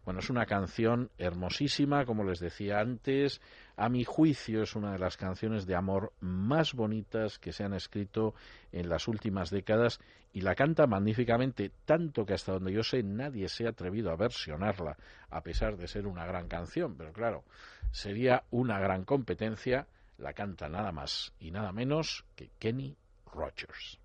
Bueno, es una canción hermosísima, como les decía antes. A mi juicio es una de las canciones de amor más bonitas que se han escrito en las últimas décadas y la canta magníficamente, tanto que hasta donde yo sé nadie se ha atrevido a versionarla, a pesar de ser una gran canción. Pero claro, sería una gran competencia. La canta nada más y nada menos que Kenny Rogers.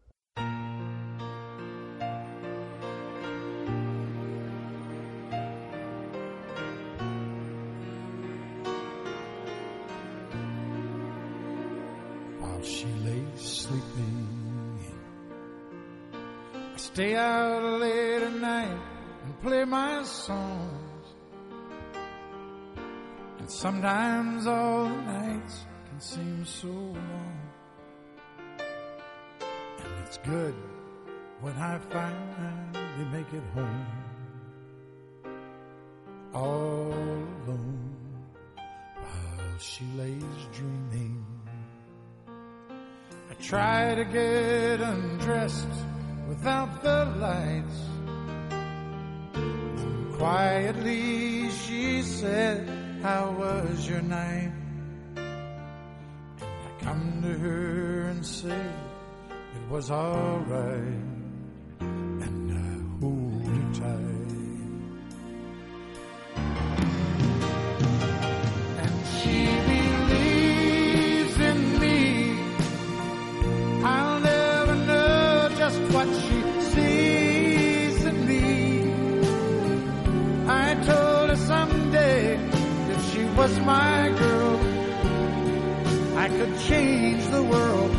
She lay sleeping. I stay out late at night and play my songs. And sometimes all the nights can seem so long. And it's good when I finally make it home. All alone while she lays dreaming. Try to get undressed without the lights. And quietly she said, How was your night? And I come to her and say, It was alright. Was my girl, I could change the world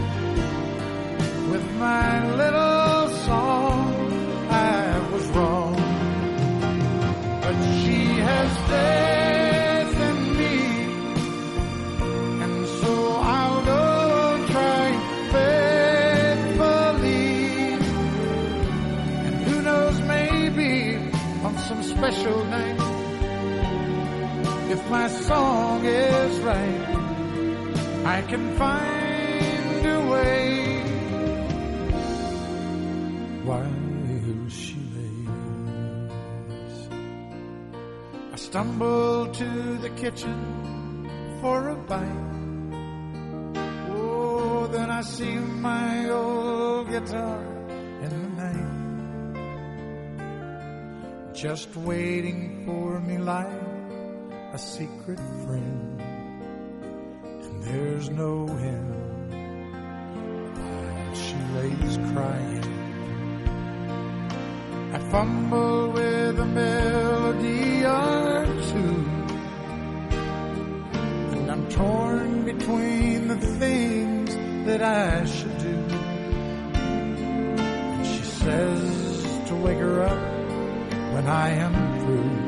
with my little song. I was wrong, but she has faith song is right, I can find a way while she lays. I stumble to the kitchen for a bite. Oh, then I see my old guitar in the night, just waiting for me like a secret friend. And there's no end while she lays crying. I fumble with a melody or two. And I'm torn between the things that I should do. And she says to wake her up when I am through.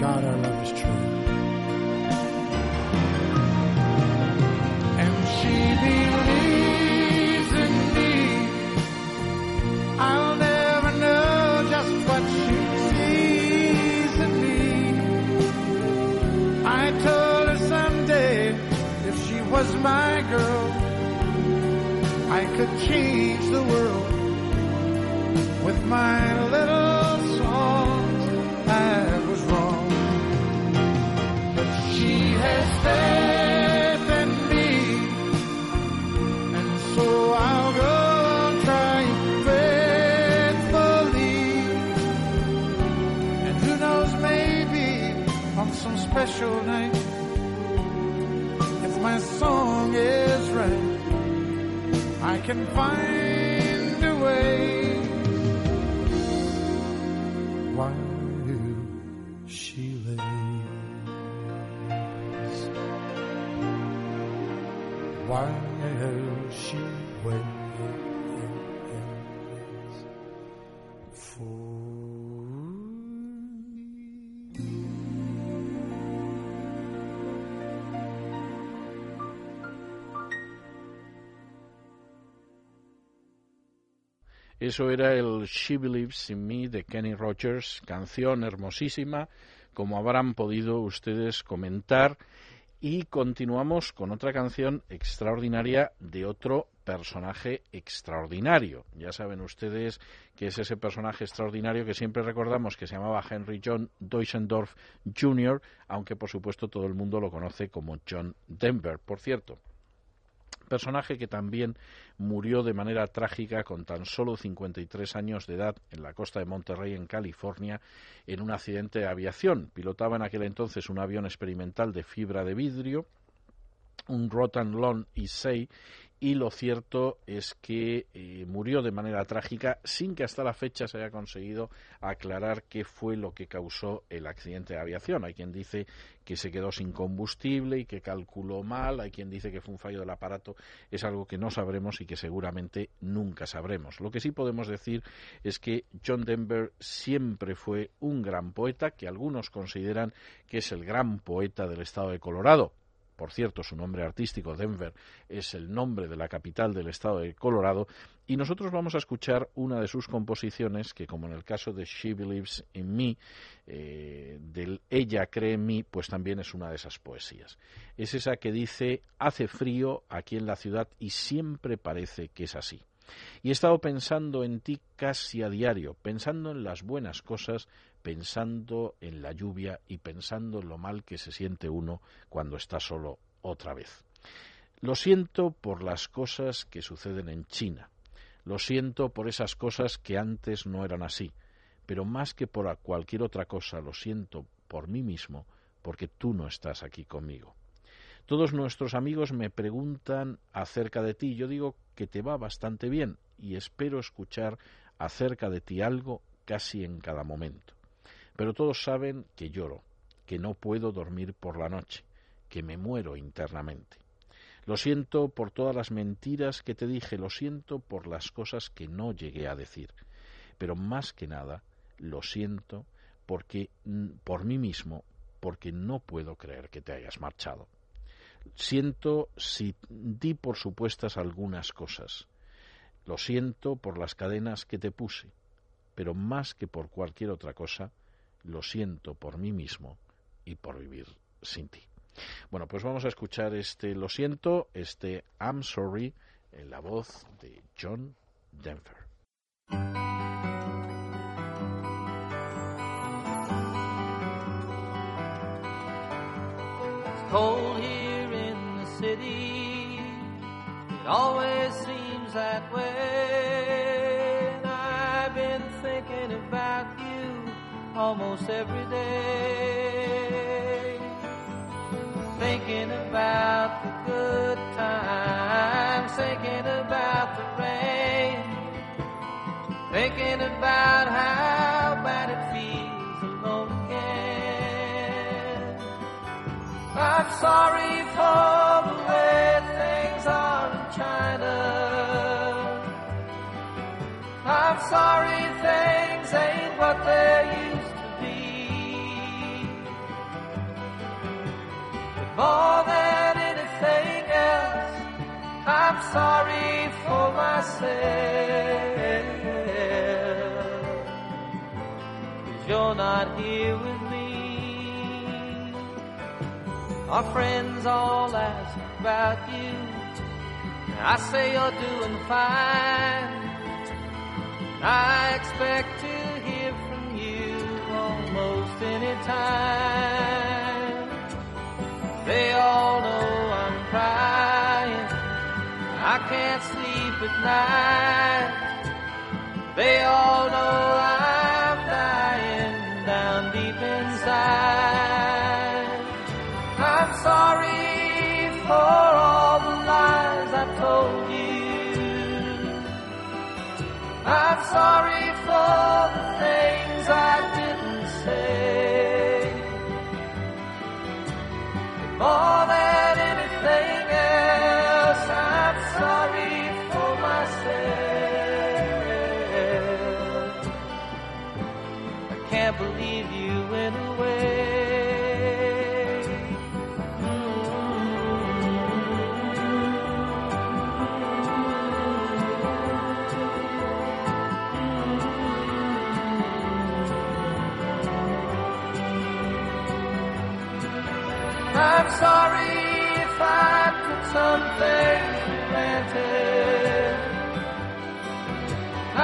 God, our love is true. And she believes in me. I'll never know just what she sees in me. I told her someday if she was my girl, I could change the world with my little special night, if my song is right, I can find a way. While Eso era el She Believes in Me de Kenny Rogers, canción hermosísima, como habrán podido ustedes comentar. Y continuamos con otra canción extraordinaria de otro personaje extraordinario. Ya saben ustedes que es ese personaje extraordinario que siempre recordamos que se llamaba Henry John Deutschendorf Jr., aunque por supuesto todo el mundo lo conoce como John Denver. Por cierto, personaje que también murió de manera trágica con tan solo 53 años de edad en la costa de Monterrey, en California, en un accidente de aviación. Pilotaba en aquel entonces un avión experimental de fibra de vidrio, un Rotan Lone E6, y lo cierto es que eh, murió de manera trágica sin que hasta la fecha se haya conseguido aclarar qué fue lo que causó el accidente de aviación. Hay quien dice que se quedó sin combustible y que calculó mal, hay quien dice que fue un fallo del aparato, es algo que no sabremos y que seguramente nunca sabremos. Lo que sí podemos decir es que John Denver siempre fue un gran poeta, que algunos consideran que es el gran poeta del estado de Colorado, por cierto, su nombre artístico, Denver, es el nombre de la capital del estado de Colorado, y nosotros vamos a escuchar una de sus composiciones que, como en el caso de She Believes in Me, eh, del Ella cree en mí, pues también es una de esas poesías. Es esa que dice, hace frío aquí en la ciudad y siempre parece que es así. Y he estado pensando en ti casi a diario, pensando en las buenas cosas, pensando en la lluvia y pensando en lo mal que se siente uno cuando está solo otra vez. Lo siento por las cosas que suceden en China. Lo siento por esas cosas que antes no eran así. Pero más que por cualquier otra cosa, lo siento por mí mismo, porque tú no estás aquí conmigo. Todos nuestros amigos me preguntan acerca de ti. Yo digo que te va bastante bien y espero escuchar acerca de ti algo casi en cada momento. Pero todos saben que lloro, que no puedo dormir por la noche, que me muero internamente. Lo siento por todas las mentiras que te dije, lo siento por las cosas que no llegué a decir, pero más que nada lo siento porque por mí mismo, porque no puedo creer que te hayas marchado. Siento si di por supuestas algunas cosas. Lo siento por las cadenas que te puse, pero más que por cualquier otra cosa, lo siento por mí mismo y por vivir sin ti. Bueno, pues vamos a escuchar este Lo siento, este I'm sorry, en la voz de John Denver. It's cold here in the city. It always seems that way. Almost every day. Thinking about the good times, thinking about the rain, thinking about how bad it feels alone again. I'm sorry for the way things are in China. I'm sorry things ain't what they used Sorry for myself. Cause you're not here with me. Our friends all ask about you. And I say you're doing fine. I expect to hear from you almost any time. They all can't sleep at night. They all know I'm dying down deep inside. I'm sorry for all the lies I told you. I'm sorry for the things I didn't say. More than believe you went away. I'm sorry if I took something for granted.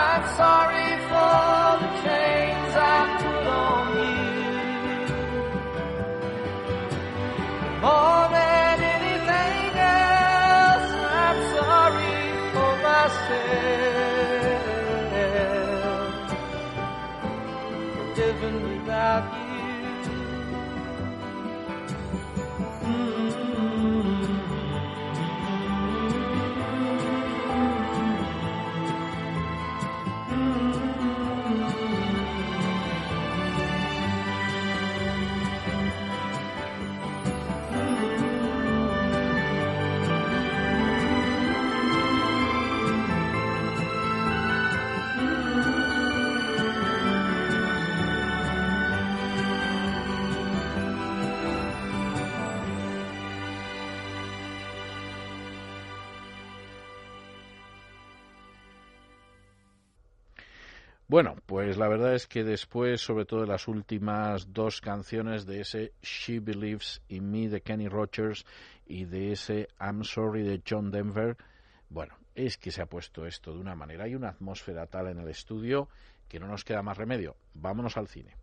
I'm sorry for the chains Anything else, I'm sorry for myself. Living without pues la verdad es que después, sobre todo de las últimas dos canciones de ese She Believes in Me de Kenny Rogers y de ese I'm Sorry de John Denver, bueno, es que se ha puesto esto de una manera. Hay una atmósfera tal en el estudio que no nos queda más remedio. Vámonos al cine.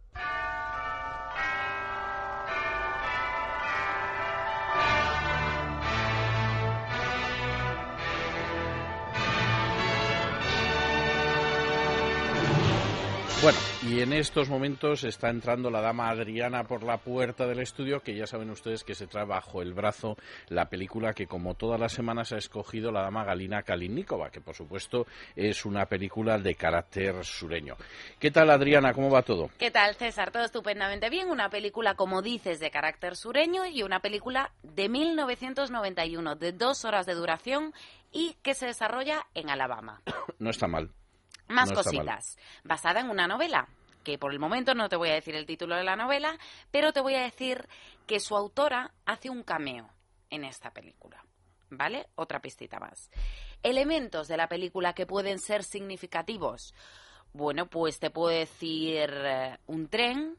Bueno, y en estos momentos está entrando la dama Adriana por la puerta del estudio, que ya saben ustedes que se trae bajo el brazo la película que como todas las semanas ha escogido la dama Galina Kalinikova, que por supuesto es una película de carácter sureño. ¿Qué tal Adriana? ¿Cómo va todo? ¿Qué tal, César? Todo estupendamente bien. Una película, como dices, de carácter sureño y una película de 1991, de dos horas de duración y que se desarrolla en Alabama. No está mal. Más No cositas. Basada en una novela, que por el momento no te voy a decir el título de la novela, pero te voy a decir que su autora hace un cameo en esta película. ¿Vale? Otra pistita más. Elementos de la película que pueden ser significativos. Bueno, pues te puedo decir eh, un tren,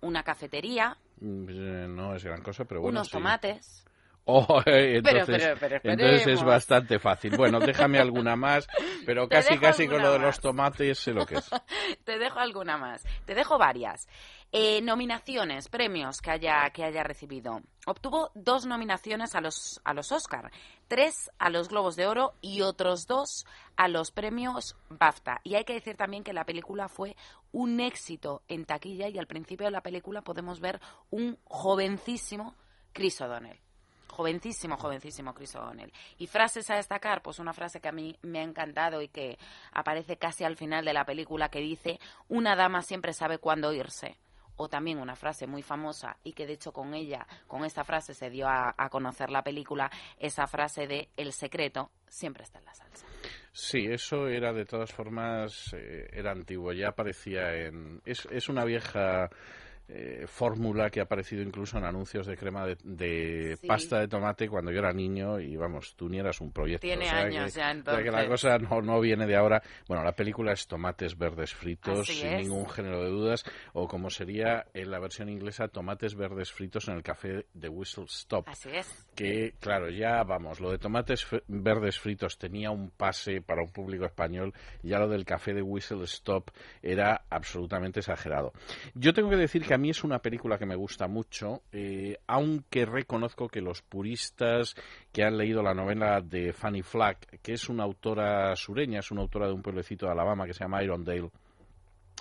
una cafetería, Mm, eh, No es gran cosa, pero bueno. unos sí. tomates. Oh, eh, Pero, entonces, pero, pero entonces es bastante fácil. Bueno, déjame alguna más, pero Te casi, casi con lo de los tomates sé lo que es. Te dejo alguna más. Te dejo varias. Eh, nominaciones, premios que haya, que haya recibido. Obtuvo dos nominaciones a los, a los Oscar, tres a los Globos de Oro y otros dos a los premios BAFTA. Y hay que decir también que la película fue un éxito en taquilla y al principio de la película podemos ver un jovencísimo Chris O'Donnell. Jovencísimo, jovencísimo Chris O'Donnell. Y frases a destacar, pues una frase que a mí me ha encantado y que aparece casi al final de la película que dice, una dama siempre sabe cuándo irse. O también una frase muy famosa y que de hecho con ella, con esta frase se dio a, conocer la película, esa frase de el secreto siempre está en la salsa. Sí, eso era de todas formas, eh, era antiguo, ya aparecía en... Es, es una vieja eh, fórmula que ha aparecido incluso en anuncios de crema de, de Sí. pasta de tomate cuando yo era niño y vamos, tú ni eras un proyecto. Tiene o sea años que, ya, o sea que la entonces. cosa no, no viene de ahora. Bueno, la película es tomates verdes fritos Así sin es. ningún género de dudas o como sería en la versión inglesa tomates verdes fritos en el café de Whistle Stop Así es. que claro, ya vamos, lo de tomates verdes fritos tenía un pase para un público español, ya lo del café de Whistle Stop era absolutamente exagerado. Yo tengo que decir que a mí es una película que me gusta mucho, eh, aunque reconozco que los puristas que han leído la novela de Fanny Flack, que es una autora sureña, es una autora de un pueblecito de Alabama que se llama Irondale,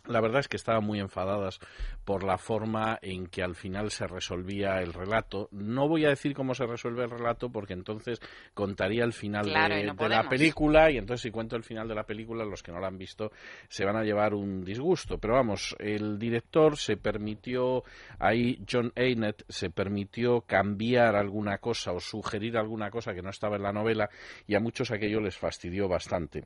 la verdad es que estaban muy enfadadas por la forma en que al final se resolvía el relato. No voy a decir cómo se resuelve el relato porque entonces contaría el final Claro, de, y no de la película y entonces si cuento el final de la película los que no la han visto se van a llevar un disgusto. Pero vamos, el director se permitió, ahí John Aynett se permitió cambiar alguna cosa o sugerir alguna cosa que no estaba en la novela y a muchos aquello les fastidió bastante.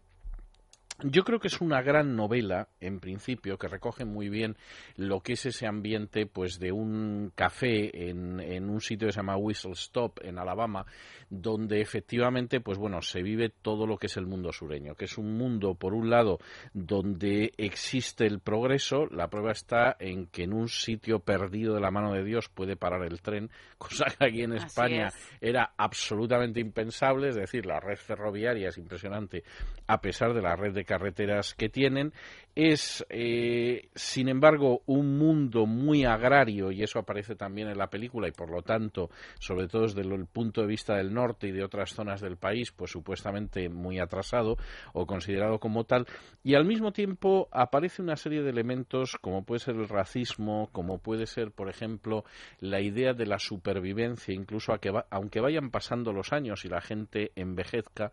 Yo creo que es una gran novela, en principio, que recoge muy bien lo que es ese ambiente, pues, de un café en, en un sitio que se llama Whistle Stop, en Alabama, donde efectivamente, pues bueno, se vive todo lo que es el mundo sureño, que es un mundo, por un lado, donde existe el progreso, la prueba está en que en un sitio perdido de la mano de Dios puede parar el tren, cosa que aquí en Así España es. era absolutamente impensable, es decir, la red ferroviaria es impresionante a pesar de la red de carreteras que tienen. Es, eh, sin embargo, un mundo muy agrario y eso aparece también en la película y por lo tanto, sobre todo desde el punto de vista del norte y de otras zonas del país, pues supuestamente muy atrasado o considerado como tal. Y al mismo tiempo aparece una serie de elementos como puede ser el racismo, como puede ser, por ejemplo, la idea de la supervivencia, incluso a que va- aunque vayan pasando los años y la gente envejezca,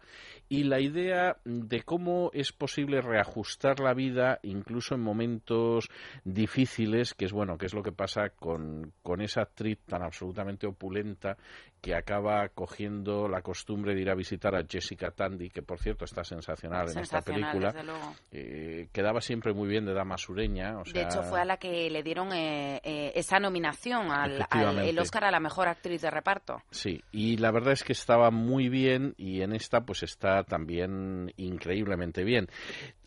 y la idea de cómo es posible reajustar la vida incluso en momentos difíciles, que es bueno, que es lo que pasa con, con esa actriz tan absolutamente opulenta que acaba cogiendo la costumbre de ir a visitar a Jessica Tandy, que por cierto está sensacional, en esta película. Eh, quedaba siempre muy bien de dama sureña. O sea, De hecho, fue a la que le dieron eh, eh, esa nominación al, al el Oscar a la mejor actriz de reparto. Sí, y la verdad es que estaba muy bien y en esta pues está también increíblemente bien.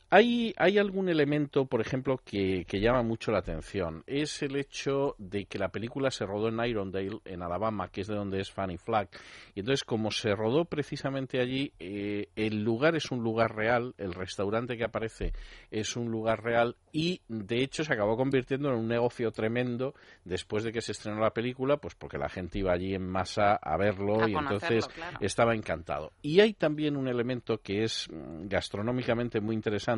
Hay, hay algún elemento, por ejemplo, que, que llama mucho la atención. Es el hecho de que la película se rodó en Irondale, en Alabama, que es de donde es Fanny Flack. Y entonces, como se rodó precisamente allí, eh, el lugar es un lugar real, el restaurante que aparece es un lugar real y, de hecho, se acabó convirtiendo en un negocio tremendo después de que se estrenó la película, pues porque la gente iba allí en masa a verlo A y entonces claro. estaba encantado. Y hay también un elemento que es mm, gastronómicamente muy interesante.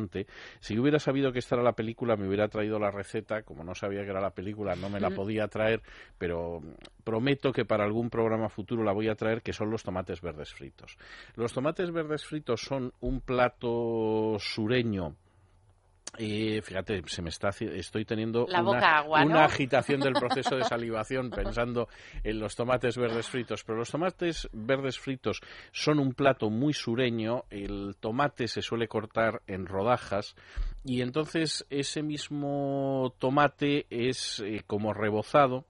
Si hubiera sabido que esta era la película, me hubiera traído la receta. Como no sabía que era la película, no me la podía traer, pero prometo que para algún programa futuro la voy a traer, que son los tomates verdes fritos. Los tomates verdes fritos son un plato sureño. Eh, fíjate, se me está estoy teniendo La una, boca agua, ¿no? una agitación del proceso de salivación pensando en los tomates verdes fritos. Pero los tomates verdes fritos son un plato muy sureño. El tomate se suele cortar en rodajas y entonces ese mismo tomate es eh, como rebozado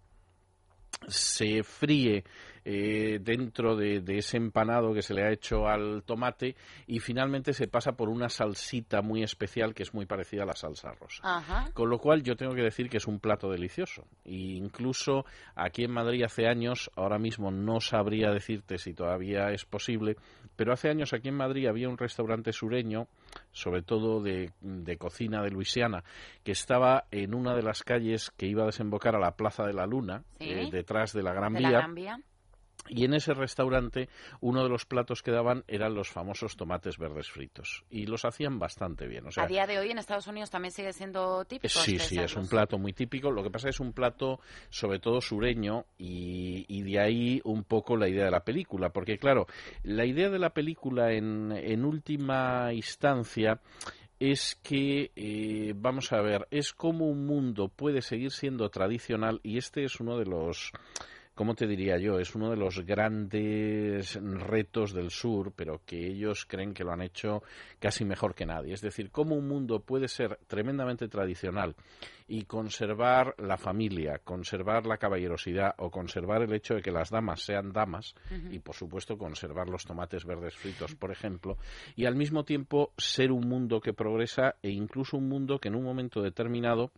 se fríe eh, dentro de, de ese empanado que se le ha hecho al tomate y finalmente se pasa por una salsita muy especial que es muy parecida a la salsa rosa. Ajá. Con lo cual yo tengo que decir que es un plato delicioso. E incluso aquí en Madrid hace años, ahora mismo no sabría decirte si todavía es posible, pero hace años aquí en Madrid había un restaurante sureño, sobre todo de, de cocina de Luisiana, que estaba en una de las calles que iba a desembocar a la Plaza de la Luna, Sí. eh, detrás de la Gran De Vía. la Gran Vía. Y en ese restaurante uno de los platos que daban eran los famosos tomates verdes fritos. Y los hacían bastante bien. O sea, a día de hoy en Estados Unidos también sigue siendo típico. Sí, este sí, es un plato muy típico. Lo que pasa es que es un plato sobre todo sureño y, y de ahí un poco la idea de la película. Porque claro, la idea de la película en, en última instancia es que, eh, vamos a ver, es como un mundo puede seguir siendo tradicional y este es uno de los... ¿Cómo te diría yo? Es uno de los grandes retos del sur, pero que ellos creen que lo han hecho casi mejor que nadie. Es decir, cómo un mundo puede ser tremendamente tradicional y conservar la familia, conservar la caballerosidad o conservar el hecho de que las damas sean damas y, por supuesto, conservar los tomates verdes fritos, por ejemplo, y al mismo tiempo ser un mundo que progresa e incluso un mundo que en un momento determinado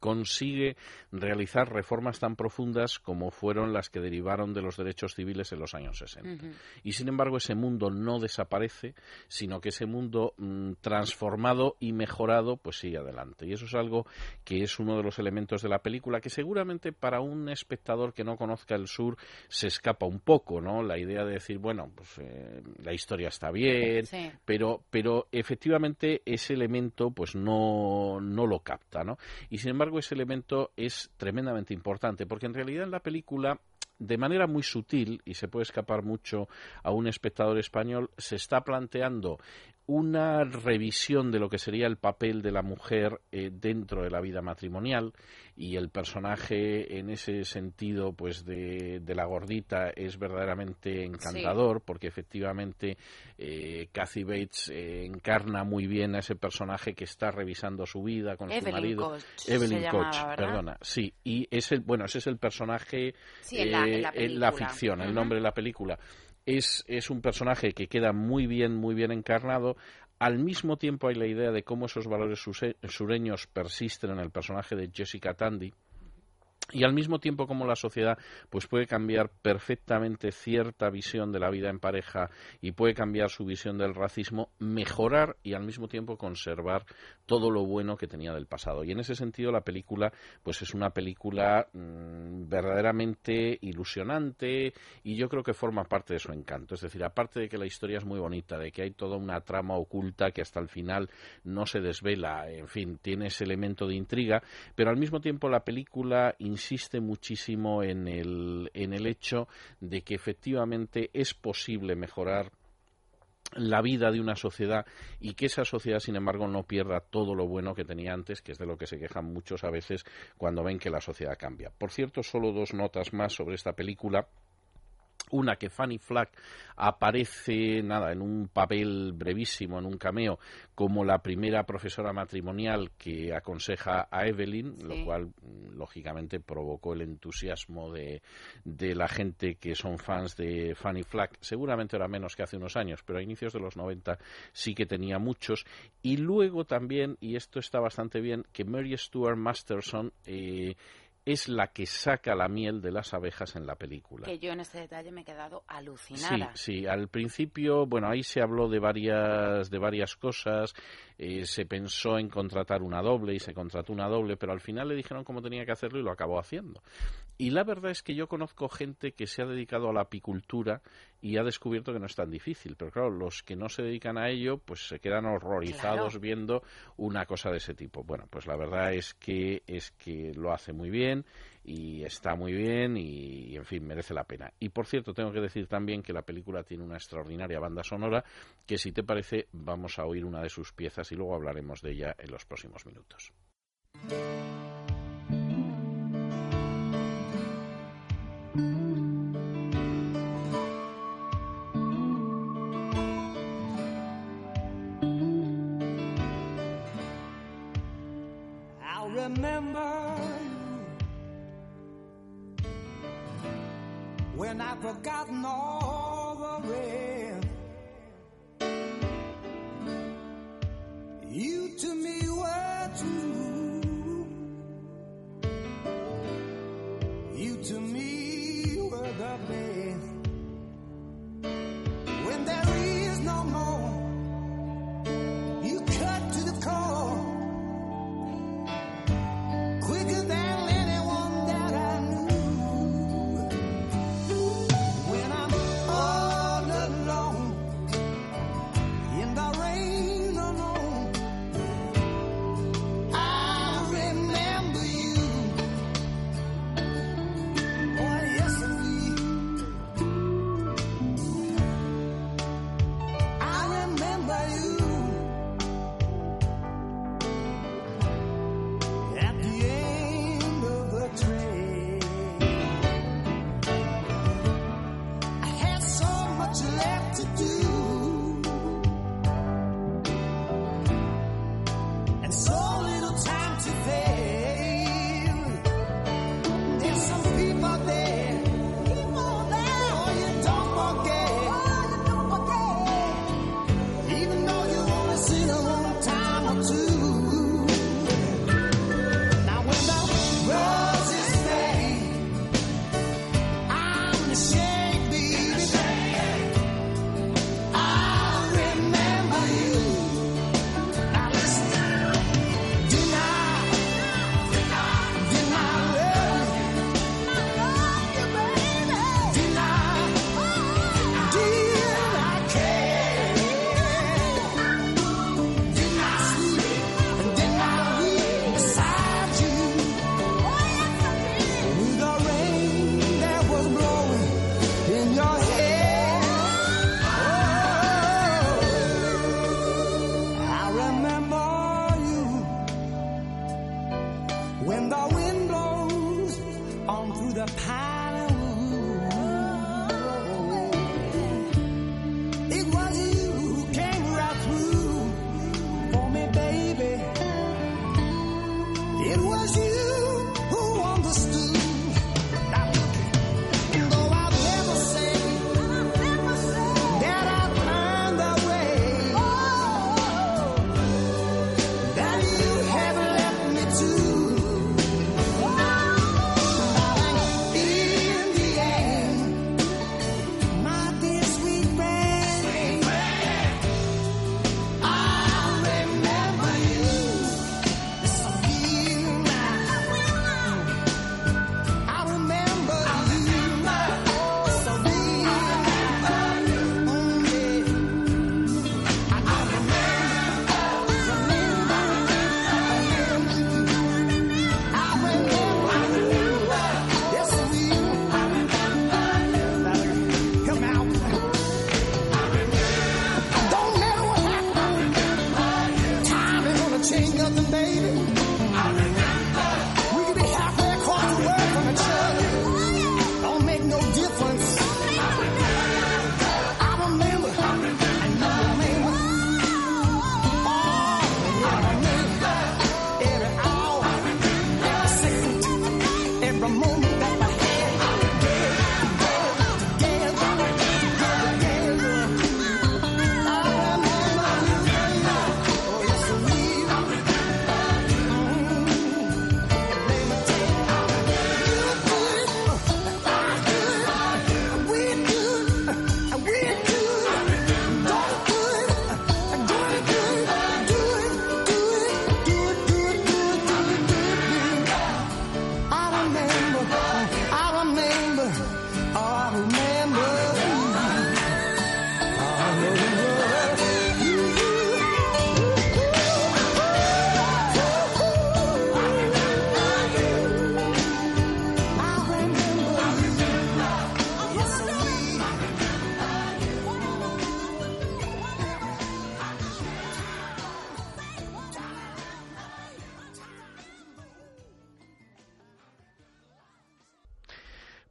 consigue realizar reformas tan profundas como fueron las que derivaron de los derechos civiles en los años 60. Ujú. Y sin embargo ese mundo no desaparece, sino que ese mundo mm, transformado y mejorado pues sigue adelante. Y eso es algo que es uno de los elementos de la película que seguramente para un espectador que no conozca el sur se escapa un poco, ¿no? La idea de decir, bueno, pues eh, la historia está bien, Sí. pero pero efectivamente ese elemento pues no no lo capta, ¿no? Y sin embargo ese elemento es tremendamente importante porque en realidad en la película de manera muy sutil y se puede escapar mucho a un espectador español se está planteando una revisión de lo que sería el papel de la mujer eh, dentro de la vida matrimonial y el personaje en ese sentido pues de, de la gordita es verdaderamente encantador porque efectivamente eh, Kathy Bates eh, encarna muy bien a ese personaje que está revisando su vida con su marido. Se Evelyn llamaba, Koch ¿verdad? perdona. Sí y es el bueno ese es el personaje Sí, en la- en la eh, ficción el nombre de la película es, es un personaje que queda muy bien, muy bien encarnado. Al mismo tiempo hay la idea de cómo esos valores sureños persisten en el personaje de Jessica Tandy. Y al mismo tiempo como la sociedad pues puede cambiar perfectamente cierta visión de la vida en pareja y puede cambiar su visión del racismo, mejorar y al mismo tiempo conservar todo lo bueno que tenía del pasado. Y en ese sentido la película pues es una película mm, verdaderamente ilusionante y yo creo que forma parte de su encanto. Es decir, aparte de que la historia es muy bonita, de que hay toda una trama oculta que hasta el final no se desvela, en fin, tiene ese elemento de intriga, pero al mismo tiempo la película insiste muchísimo en el, en el hecho de que efectivamente es posible mejorar la vida de una sociedad y que esa sociedad, sin embargo, no pierda todo lo bueno que tenía antes, que es de lo que se quejan muchos a veces cuando ven que la sociedad cambia. Por cierto, solo dos notas más sobre esta película. Una que Fanny Flack aparece, nada, en un papel brevísimo, en un cameo, como la primera profesora matrimonial que aconseja a Evelyn, lo cual, mm, lógicamente, provocó el entusiasmo de, de la gente que son fans de Fanny Flack. Seguramente era menos que hace unos años, pero a inicios de los 90 sí que tenía muchos. Y luego también, y esto está bastante bien, que Mary Stuart Masterson eh, es la que saca la miel de las abejas en la película. Que yo en este detalle me he quedado Sí, alucinada. sí, al principio, bueno, ahí se habló de varias, de varias cosas, eh, se pensó en contratar una doble y se contrató una doble, pero al final le dijeron cómo tenía que hacerlo y lo acabó haciendo. Y la verdad es que yo conozco gente que se ha dedicado a la apicultura y ha descubierto que no es tan difícil, pero claro, los que no se dedican a ello, pues se quedan horrorizados Claro. viendo una cosa de ese tipo. Bueno, pues la verdad es que es que lo hace muy bien y está muy bien y, en fin, merece la pena. Y por cierto, tengo que decir también que la película tiene una extraordinaria banda sonora que si te parece vamos a oír una de sus piezas y luego hablaremos de ella en los próximos minutos. and I've forgotten all the rest. You to me were too.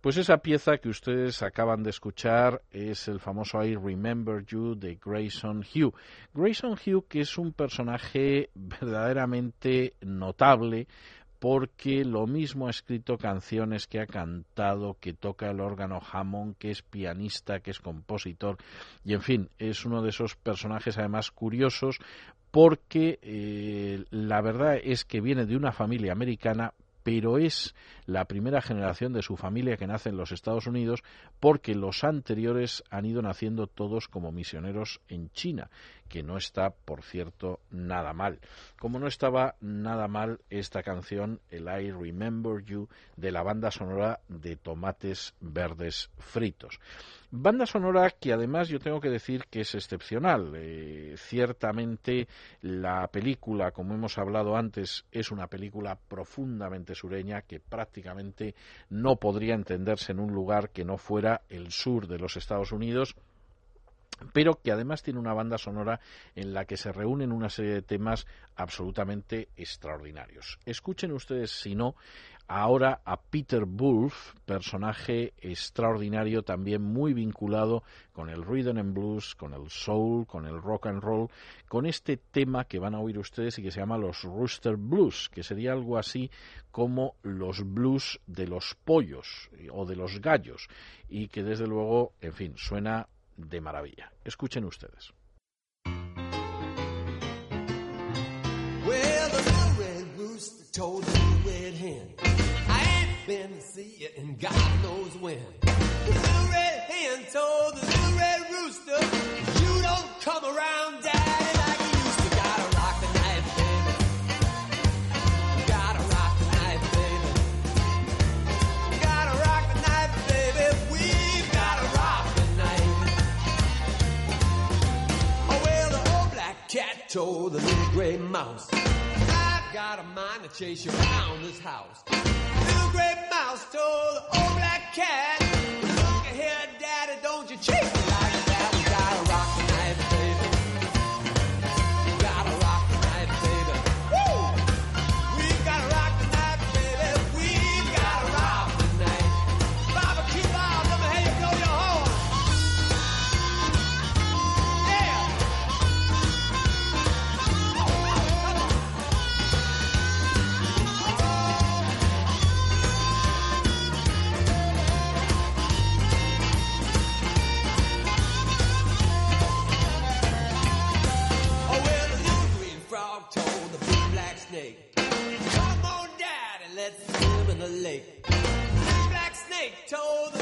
Pues esa pieza que ustedes acaban de escuchar es el famoso I Remember You de Grayson Hugh. Grayson Hugh que es un personaje verdaderamente notable porque lo mismo ha escrito canciones que ha cantado, que toca el órgano Hammond, que es pianista, que es compositor, y en fin, es uno de esos personajes además curiosos porque eh, la verdad es que viene de una familia americana, pero es la primera generación de su familia que nace en los Estados Unidos porque los anteriores han ido naciendo todos como misioneros en China, que no está, por cierto, nada mal. Como no estaba nada mal esta canción, el I Remember You, de la banda sonora de Tomates Verdes Fritos. Banda sonora que además yo tengo que decir que es excepcional. Eh, ciertamente la película, como hemos hablado antes, es una película profundamente sureña que prácticamente no podría entenderse en un lugar que no fuera el sur de los Estados Unidos pero que además tiene una banda sonora en la que se reúnen una serie de temas absolutamente extraordinarios. Escuchen ustedes, si no, ahora a Peter Wolf, personaje extraordinario también muy vinculado con el rhythm and blues, con el soul, con el rock and roll, con este tema que van a oír ustedes y que se llama los Rooster Blues, que sería algo así como los blues de los pollos o de los gallos y que desde luego, en fin, suena de maravilla. Escuchen ustedes. Well, the red rooster told the red hen, I ain't been to see you and God knows when. The red hen told the red rooster, you don't come around, told the little gray mouse, I've got a mind to chase you around this house. Little gray mouse told the old black cat, Look here, daddy, don't you chase me show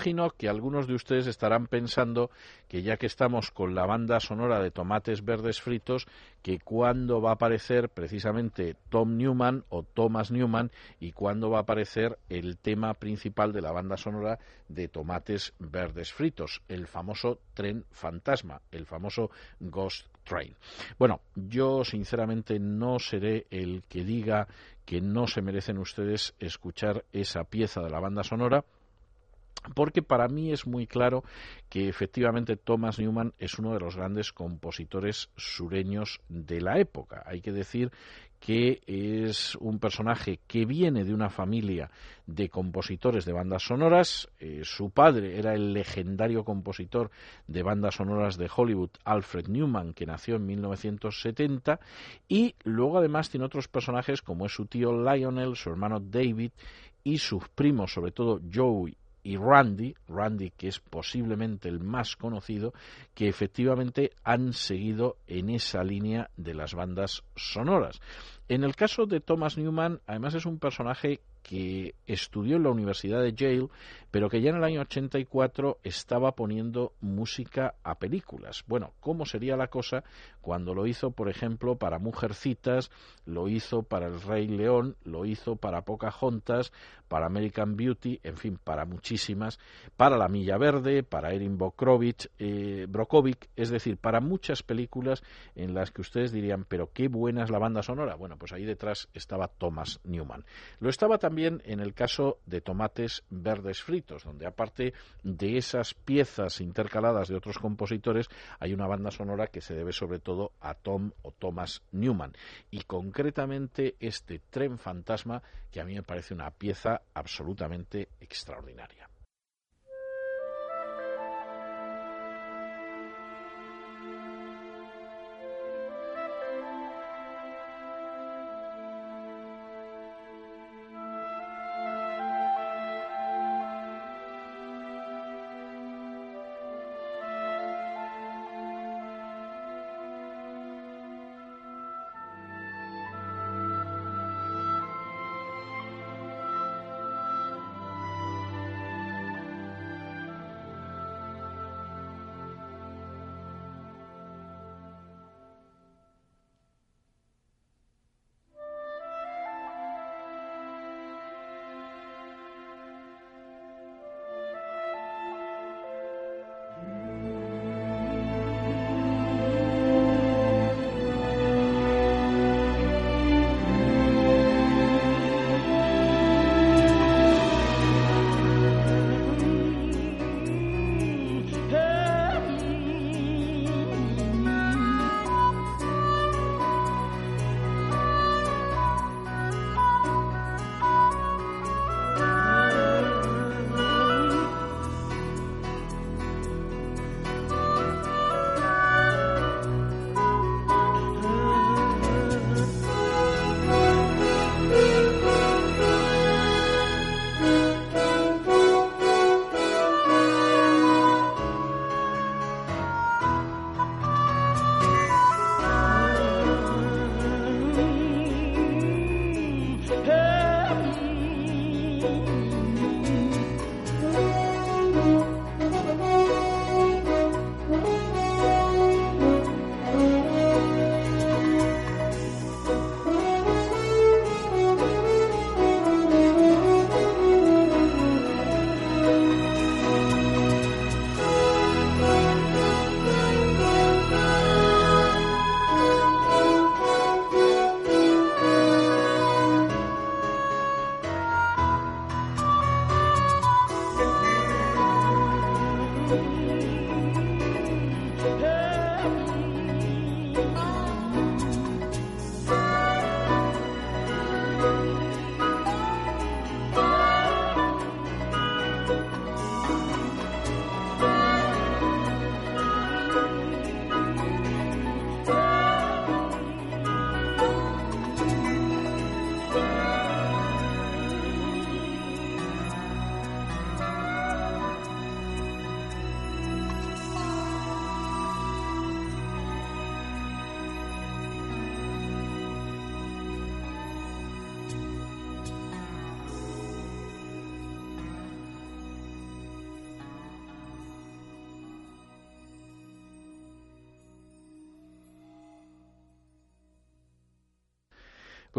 imagino que algunos de ustedes estarán pensando que ya que estamos con la banda sonora de Tomates Verdes Fritos, que cuándo va a aparecer precisamente Tom Newman o Thomas Newman y cuándo va a aparecer el tema principal de la banda sonora de Tomates Verdes Fritos, el famoso tren fantasma, el famoso Ghost Train. Bueno, yo sinceramente no seré el que diga que no se merecen ustedes escuchar esa pieza de la banda sonora porque para mí es muy claro que efectivamente Thomas Newman es uno de los grandes compositores sureños de la época. Hay que decir que es un personaje que viene de una familia de compositores de bandas sonoras. Eh, su padre era el legendario compositor de bandas sonoras de Hollywood, Alfred Newman, que nació en 1970. Y luego además tiene otros personajes como es su tío Lionel, su hermano David y sus primos, sobre todo Joey y Randy, Randy que es posiblemente el más conocido, que efectivamente han seguido en esa línea de las bandas sonoras. En el caso de Thomas Newman, además es un personaje que estudió en la Universidad de Yale, pero que ya en el año 84 estaba poniendo música a películas. Bueno, ¿cómo sería la cosa cuando lo hizo, por ejemplo, para Mujercitas, lo hizo para El Rey León, lo hizo para Pocahontas, para American Beauty, en fin, para muchísimas, para La Milla Verde, para Erin Brockovich, eh, Brokovic, es decir, para muchas películas en las que ustedes dirían, pero qué buena es la banda sonora. Bueno, pues ahí detrás estaba Thomas Newman. Lo estaba también en el caso de Tomates Verdes Fritos, donde aparte de esas piezas intercaladas de otros compositores, hay una banda sonora que se debe sobre todo a Tom o Thomas Newman. Y concretamente este tren fantasma, que a mí me parece una pieza absolutamente extraordinaria.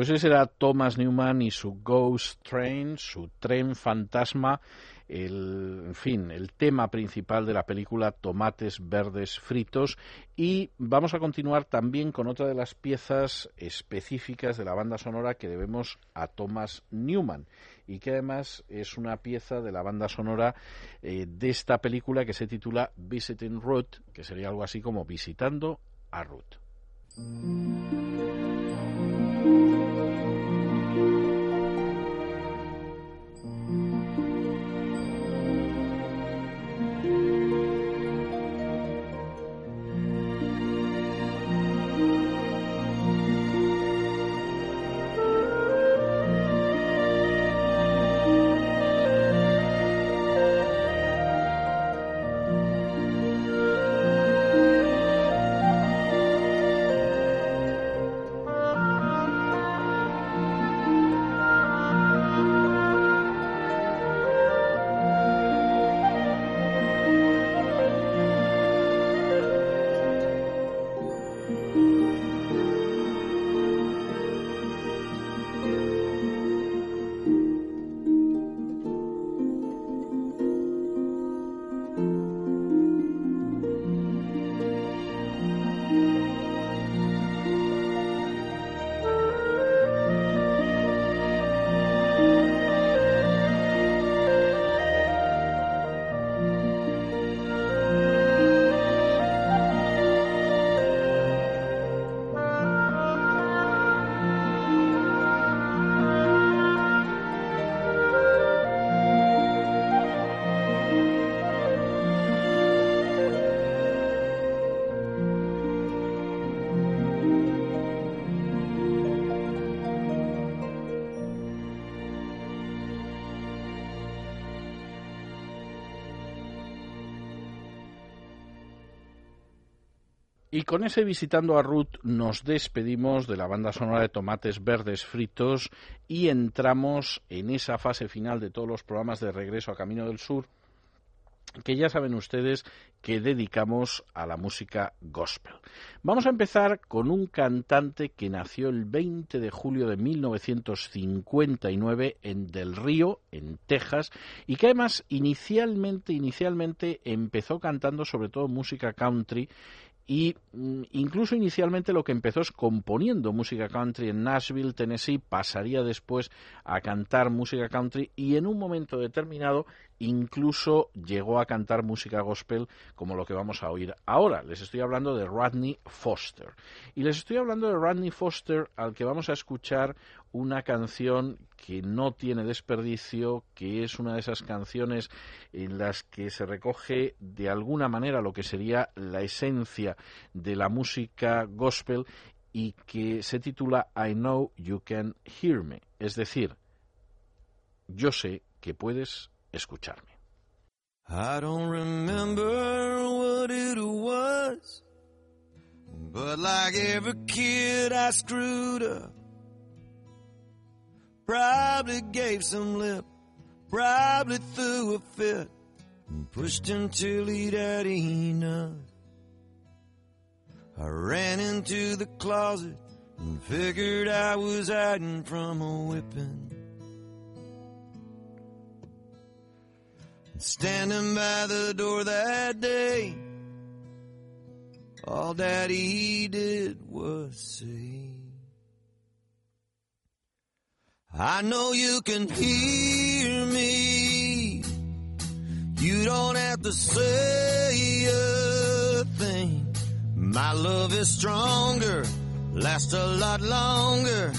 Pues ese era Thomas Newman y su Ghost Train, su tren fantasma, el, en fin, el tema principal de la película Tomates Verdes Fritos. Y vamos a continuar también con otra de las piezas específicas de la banda sonora que debemos a Thomas Newman y que además es una pieza de la banda sonora eh, de esta película que se titula Visiting Ruth, que sería algo así como Visitando a Ruth. Y con ese visitando a Ruth nos despedimos de la banda sonora de Tomates Verdes Fritos y entramos en esa fase final de todos los programas de regreso a Camino del Sur que ya saben ustedes que dedicamos a la música gospel. Vamos a empezar con un cantante que nació el 20 de julio de 1959 en Del Río, en Texas, y que además inicialmente, inicialmente empezó cantando sobre todo música country y mm, incluso inicialmente lo que empezó es componiendo música country en Nashville, Tennessee, pasaría después a cantar música country y en un momento determinado incluso llegó a cantar música gospel como lo que vamos a oír ahora. Les estoy hablando de Rodney Foster. Y les estoy hablando de Rodney Foster al que vamos a escuchar una canción que no tiene desperdicio, que es una de esas canciones en las que se recoge de alguna manera lo que sería la esencia de la música gospel y que se titula I Know You Can Hear Me, es decir, yo sé que puedes escucharme. I don't remember what it was, but like every kid I screwed up. Probably gave some lip, probably threw a fit, and pushed until he'd had enough. I ran into the closet and figured I was hiding from a whipping. Standing by the door that day, all daddy did was say, I know you can hear me. You don't have to say a thing. My love is stronger, lasts a lot longer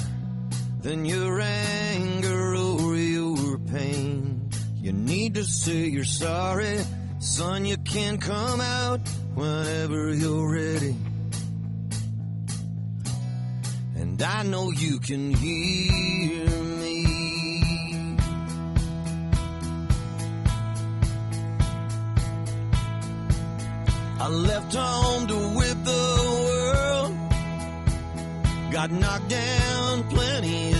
than your anger or your pain. You need to say you're sorry, son. You can come out whenever you're ready. I know you can hear me. I left home to whip the world. Got knocked down plenty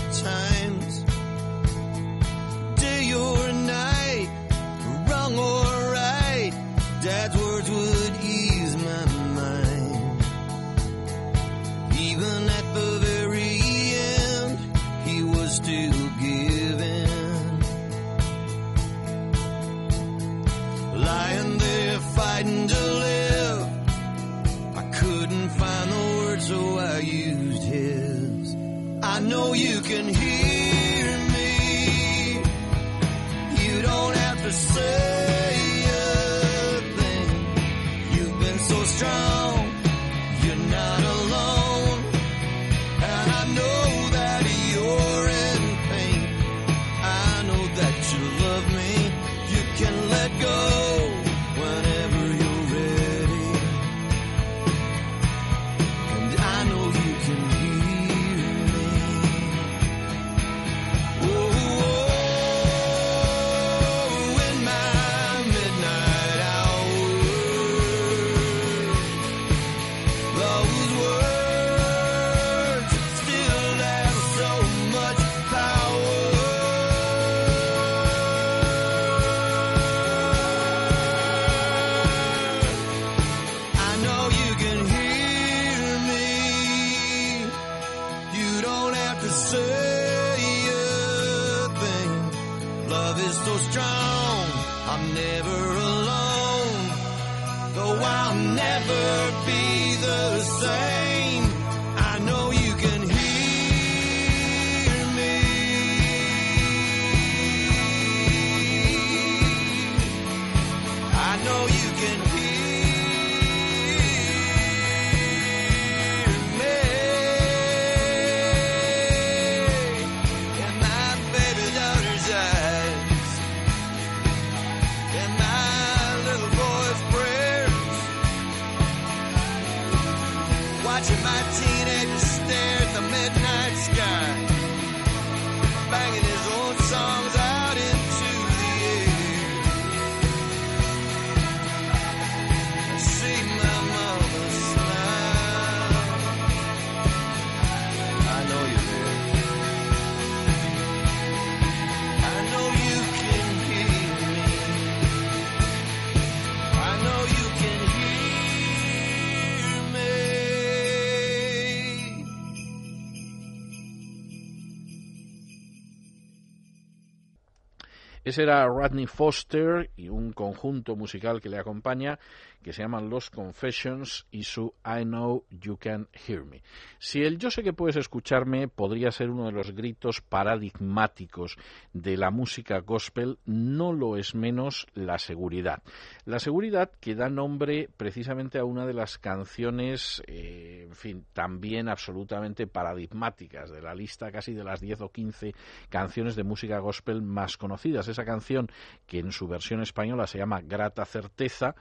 Era Rodney Foster y un conjunto musical que le acompaña que se llaman Los Confessions y su I Know You Can Hear Me. Si el Yo sé que puedes escucharme podría ser uno de los gritos paradigmáticos de la música gospel, no lo es menos la seguridad. La seguridad que da nombre precisamente a una de las canciones, eh, en fin, también absolutamente paradigmáticas de la lista casi de las 10 o 15 canciones de música gospel más conocidas. Esa canción que en su versión española se llama Grata Certeza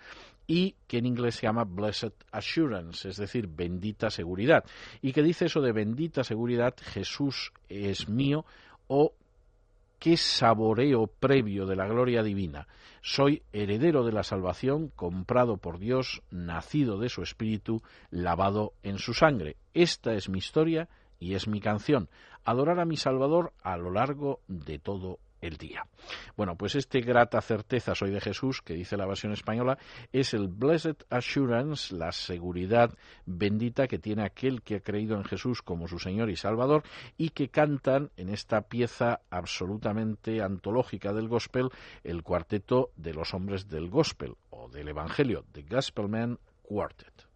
y que en inglés se llama Blessed Assurance, es decir, bendita seguridad. Y que dice eso de bendita seguridad, Jesús es mío o qué saboreo previo de la gloria divina. Soy heredero de la salvación, comprado por Dios, nacido de su espíritu, lavado en su sangre. Esta es mi historia y es mi canción. Adorar a mi Salvador a lo largo de todo el día. Bueno, pues este grata certeza soy de Jesús, que dice la versión española, es el blessed assurance, la seguridad bendita que tiene aquel que ha creído en Jesús como su Señor y Salvador y que cantan en esta pieza absolutamente antológica del gospel el cuarteto de los hombres del gospel o del Evangelio, The Gospelman Quartet.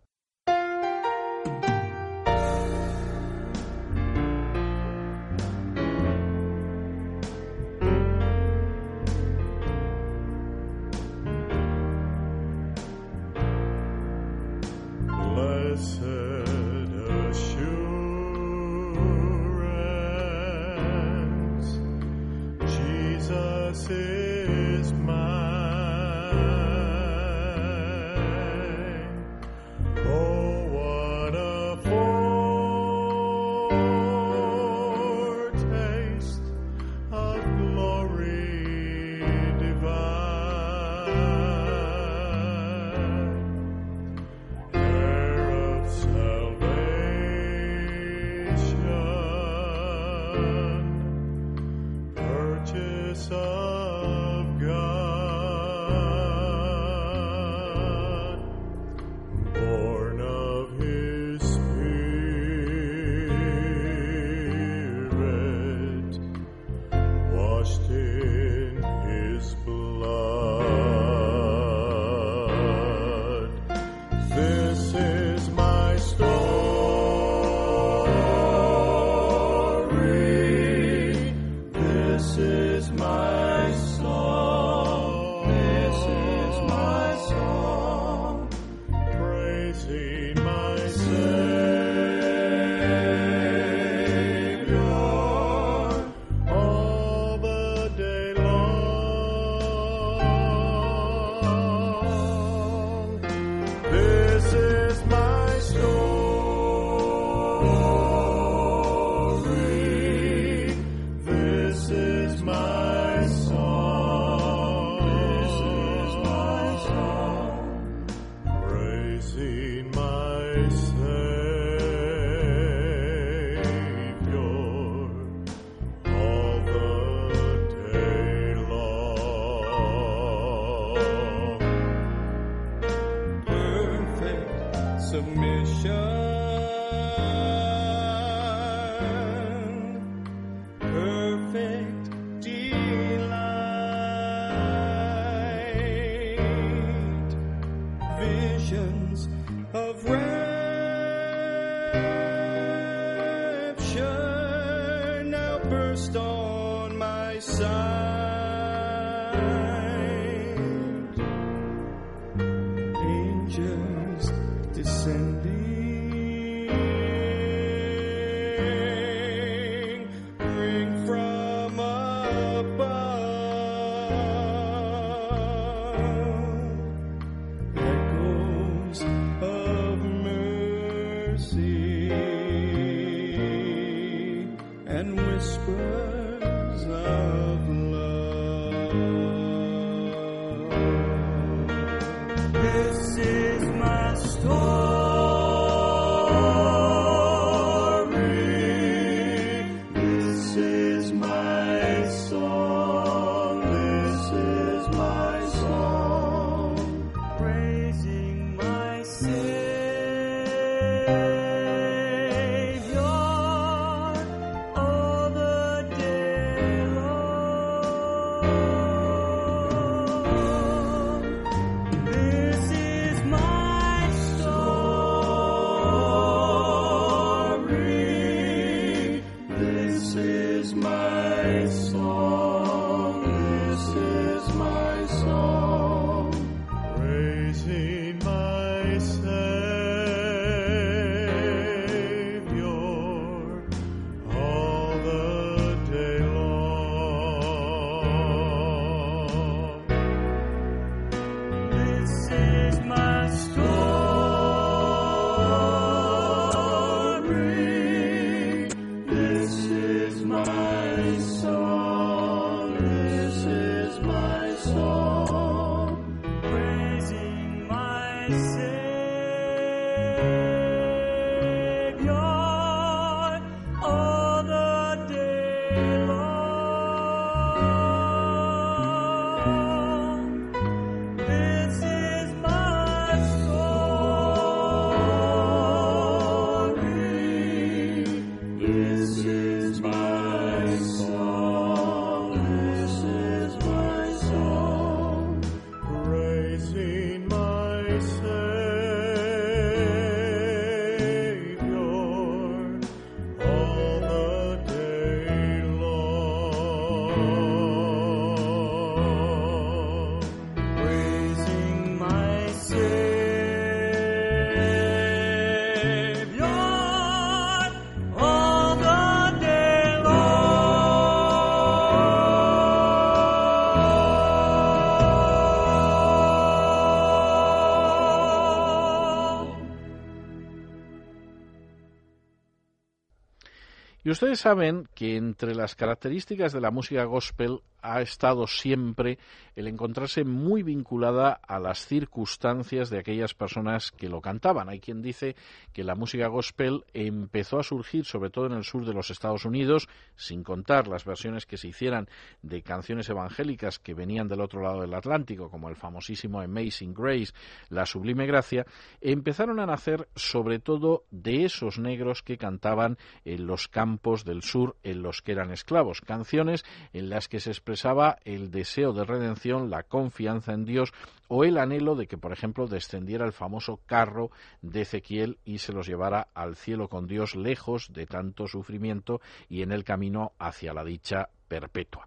Ustedes saben que entre las características de la música gospel ha estado siempre el encontrarse muy vinculada a las circunstancias de aquellas personas que lo cantaban. Hay quien dice que la música gospel empezó a surgir sobre todo en el sur de los Estados Unidos, sin contar las versiones que se hicieran de canciones evangélicas que venían del otro lado del Atlántico, como el famosísimo Amazing Grace, la Sublime Gracia, empezaron a nacer sobre todo de esos negros que cantaban en los campos del sur en los que eran esclavos, canciones en las que se expresaba el deseo de redención, la confianza en Dios o el anhelo de que, por ejemplo, descendiera el famoso carro de Ezequiel y se los llevara al cielo con Dios lejos de tanto sufrimiento y en el camino hacia la dicha perpetua.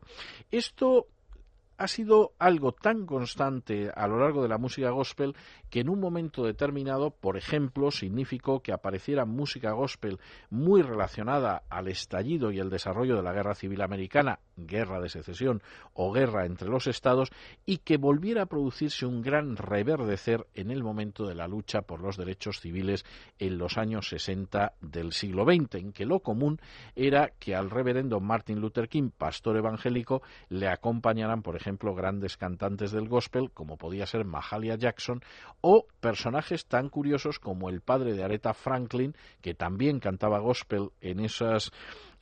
Esto ha sido algo tan constante a lo largo de la música gospel que en un momento determinado, por ejemplo, significó que apareciera música gospel muy relacionada al estallido y el desarrollo de la Guerra Civil Americana, guerra de secesión o guerra entre los estados, y que volviera a producirse un gran reverdecer en el momento de la lucha por los derechos civiles en los años 60 del siglo XX, en que lo común era que al reverendo Martin Luther King, pastor evangélico, le acompañaran, por ejemplo, grandes cantantes del gospel, como podía ser Mahalia Jackson, o personajes tan curiosos como el padre de Aretha Franklin, que también cantaba gospel en esas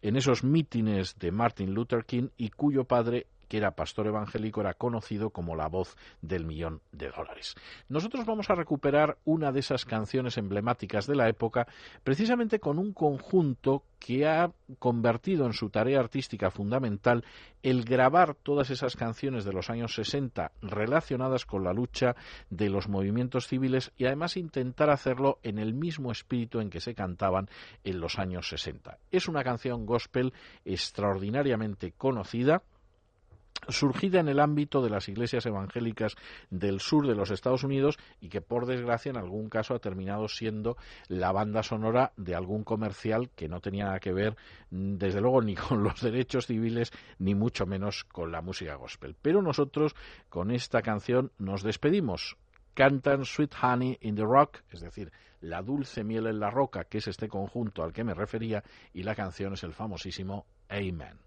en esos mítines de Martin Luther King y cuyo padre que era pastor evangélico, era conocido como la voz del millón de dólares. Nosotros vamos a recuperar una de esas canciones emblemáticas de la época, precisamente con un conjunto que ha convertido en su tarea artística fundamental el grabar todas esas canciones de los años 60 relacionadas con la lucha de los movimientos civiles y además intentar hacerlo en el mismo espíritu en que se cantaban en los años 60. Es una canción gospel extraordinariamente conocida, surgida en el ámbito de las iglesias evangélicas del sur de los Estados Unidos y que por desgracia en algún caso ha terminado siendo la banda sonora de algún comercial que no tenía nada que ver mm, desde luego ni con los derechos civiles ni mucho menos con la música gospel. Pero nosotros con esta canción nos despedimos. Cantan Sweet Honey in the Rock, es decir, la dulce miel en la roca, que es este conjunto al que me refería, y la canción es el famosísimo Amen.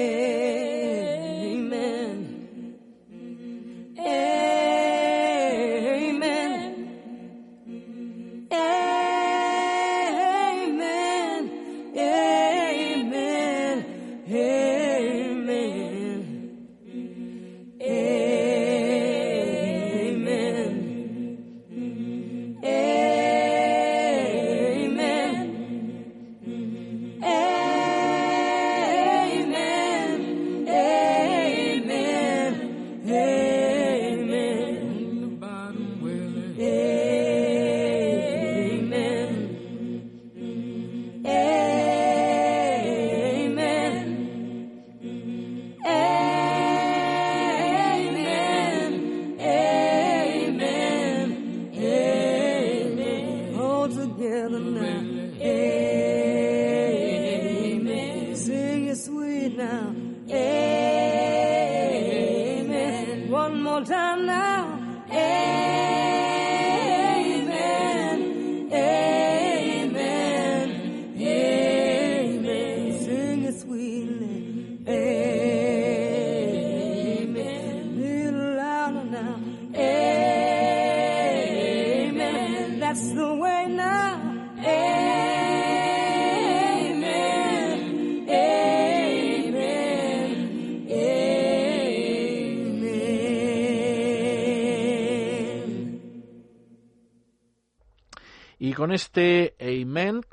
Con este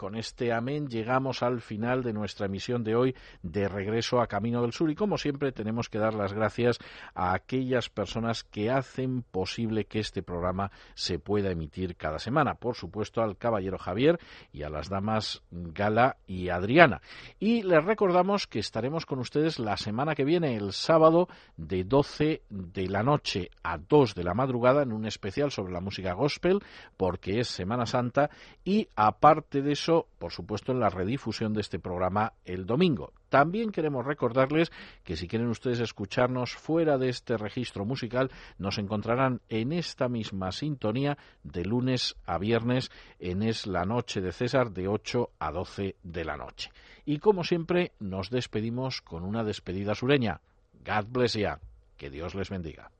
con este amén, llegamos al final de nuestra emisión de hoy de regreso a Camino del Sur. Y como siempre, tenemos que dar las gracias a aquellas personas que hacen posible que este programa se pueda emitir cada semana. Por supuesto, al caballero Javier y a las damas Gala y Adriana. Y les recordamos que estaremos con ustedes la semana que viene, el sábado, de 12 de la noche a 2 de la madrugada, en un especial sobre la música gospel, porque es Semana Santa y aparte de eso, por supuesto, en la redifusión de este programa el domingo. También queremos recordarles que si quieren ustedes escucharnos fuera de este registro musical, nos encontrarán en esta misma sintonía de lunes a viernes en Es la Noche de César de 8 a 12 de la noche. Y como siempre, nos despedimos con una despedida sureña. God bless you. Que Dios les bendiga.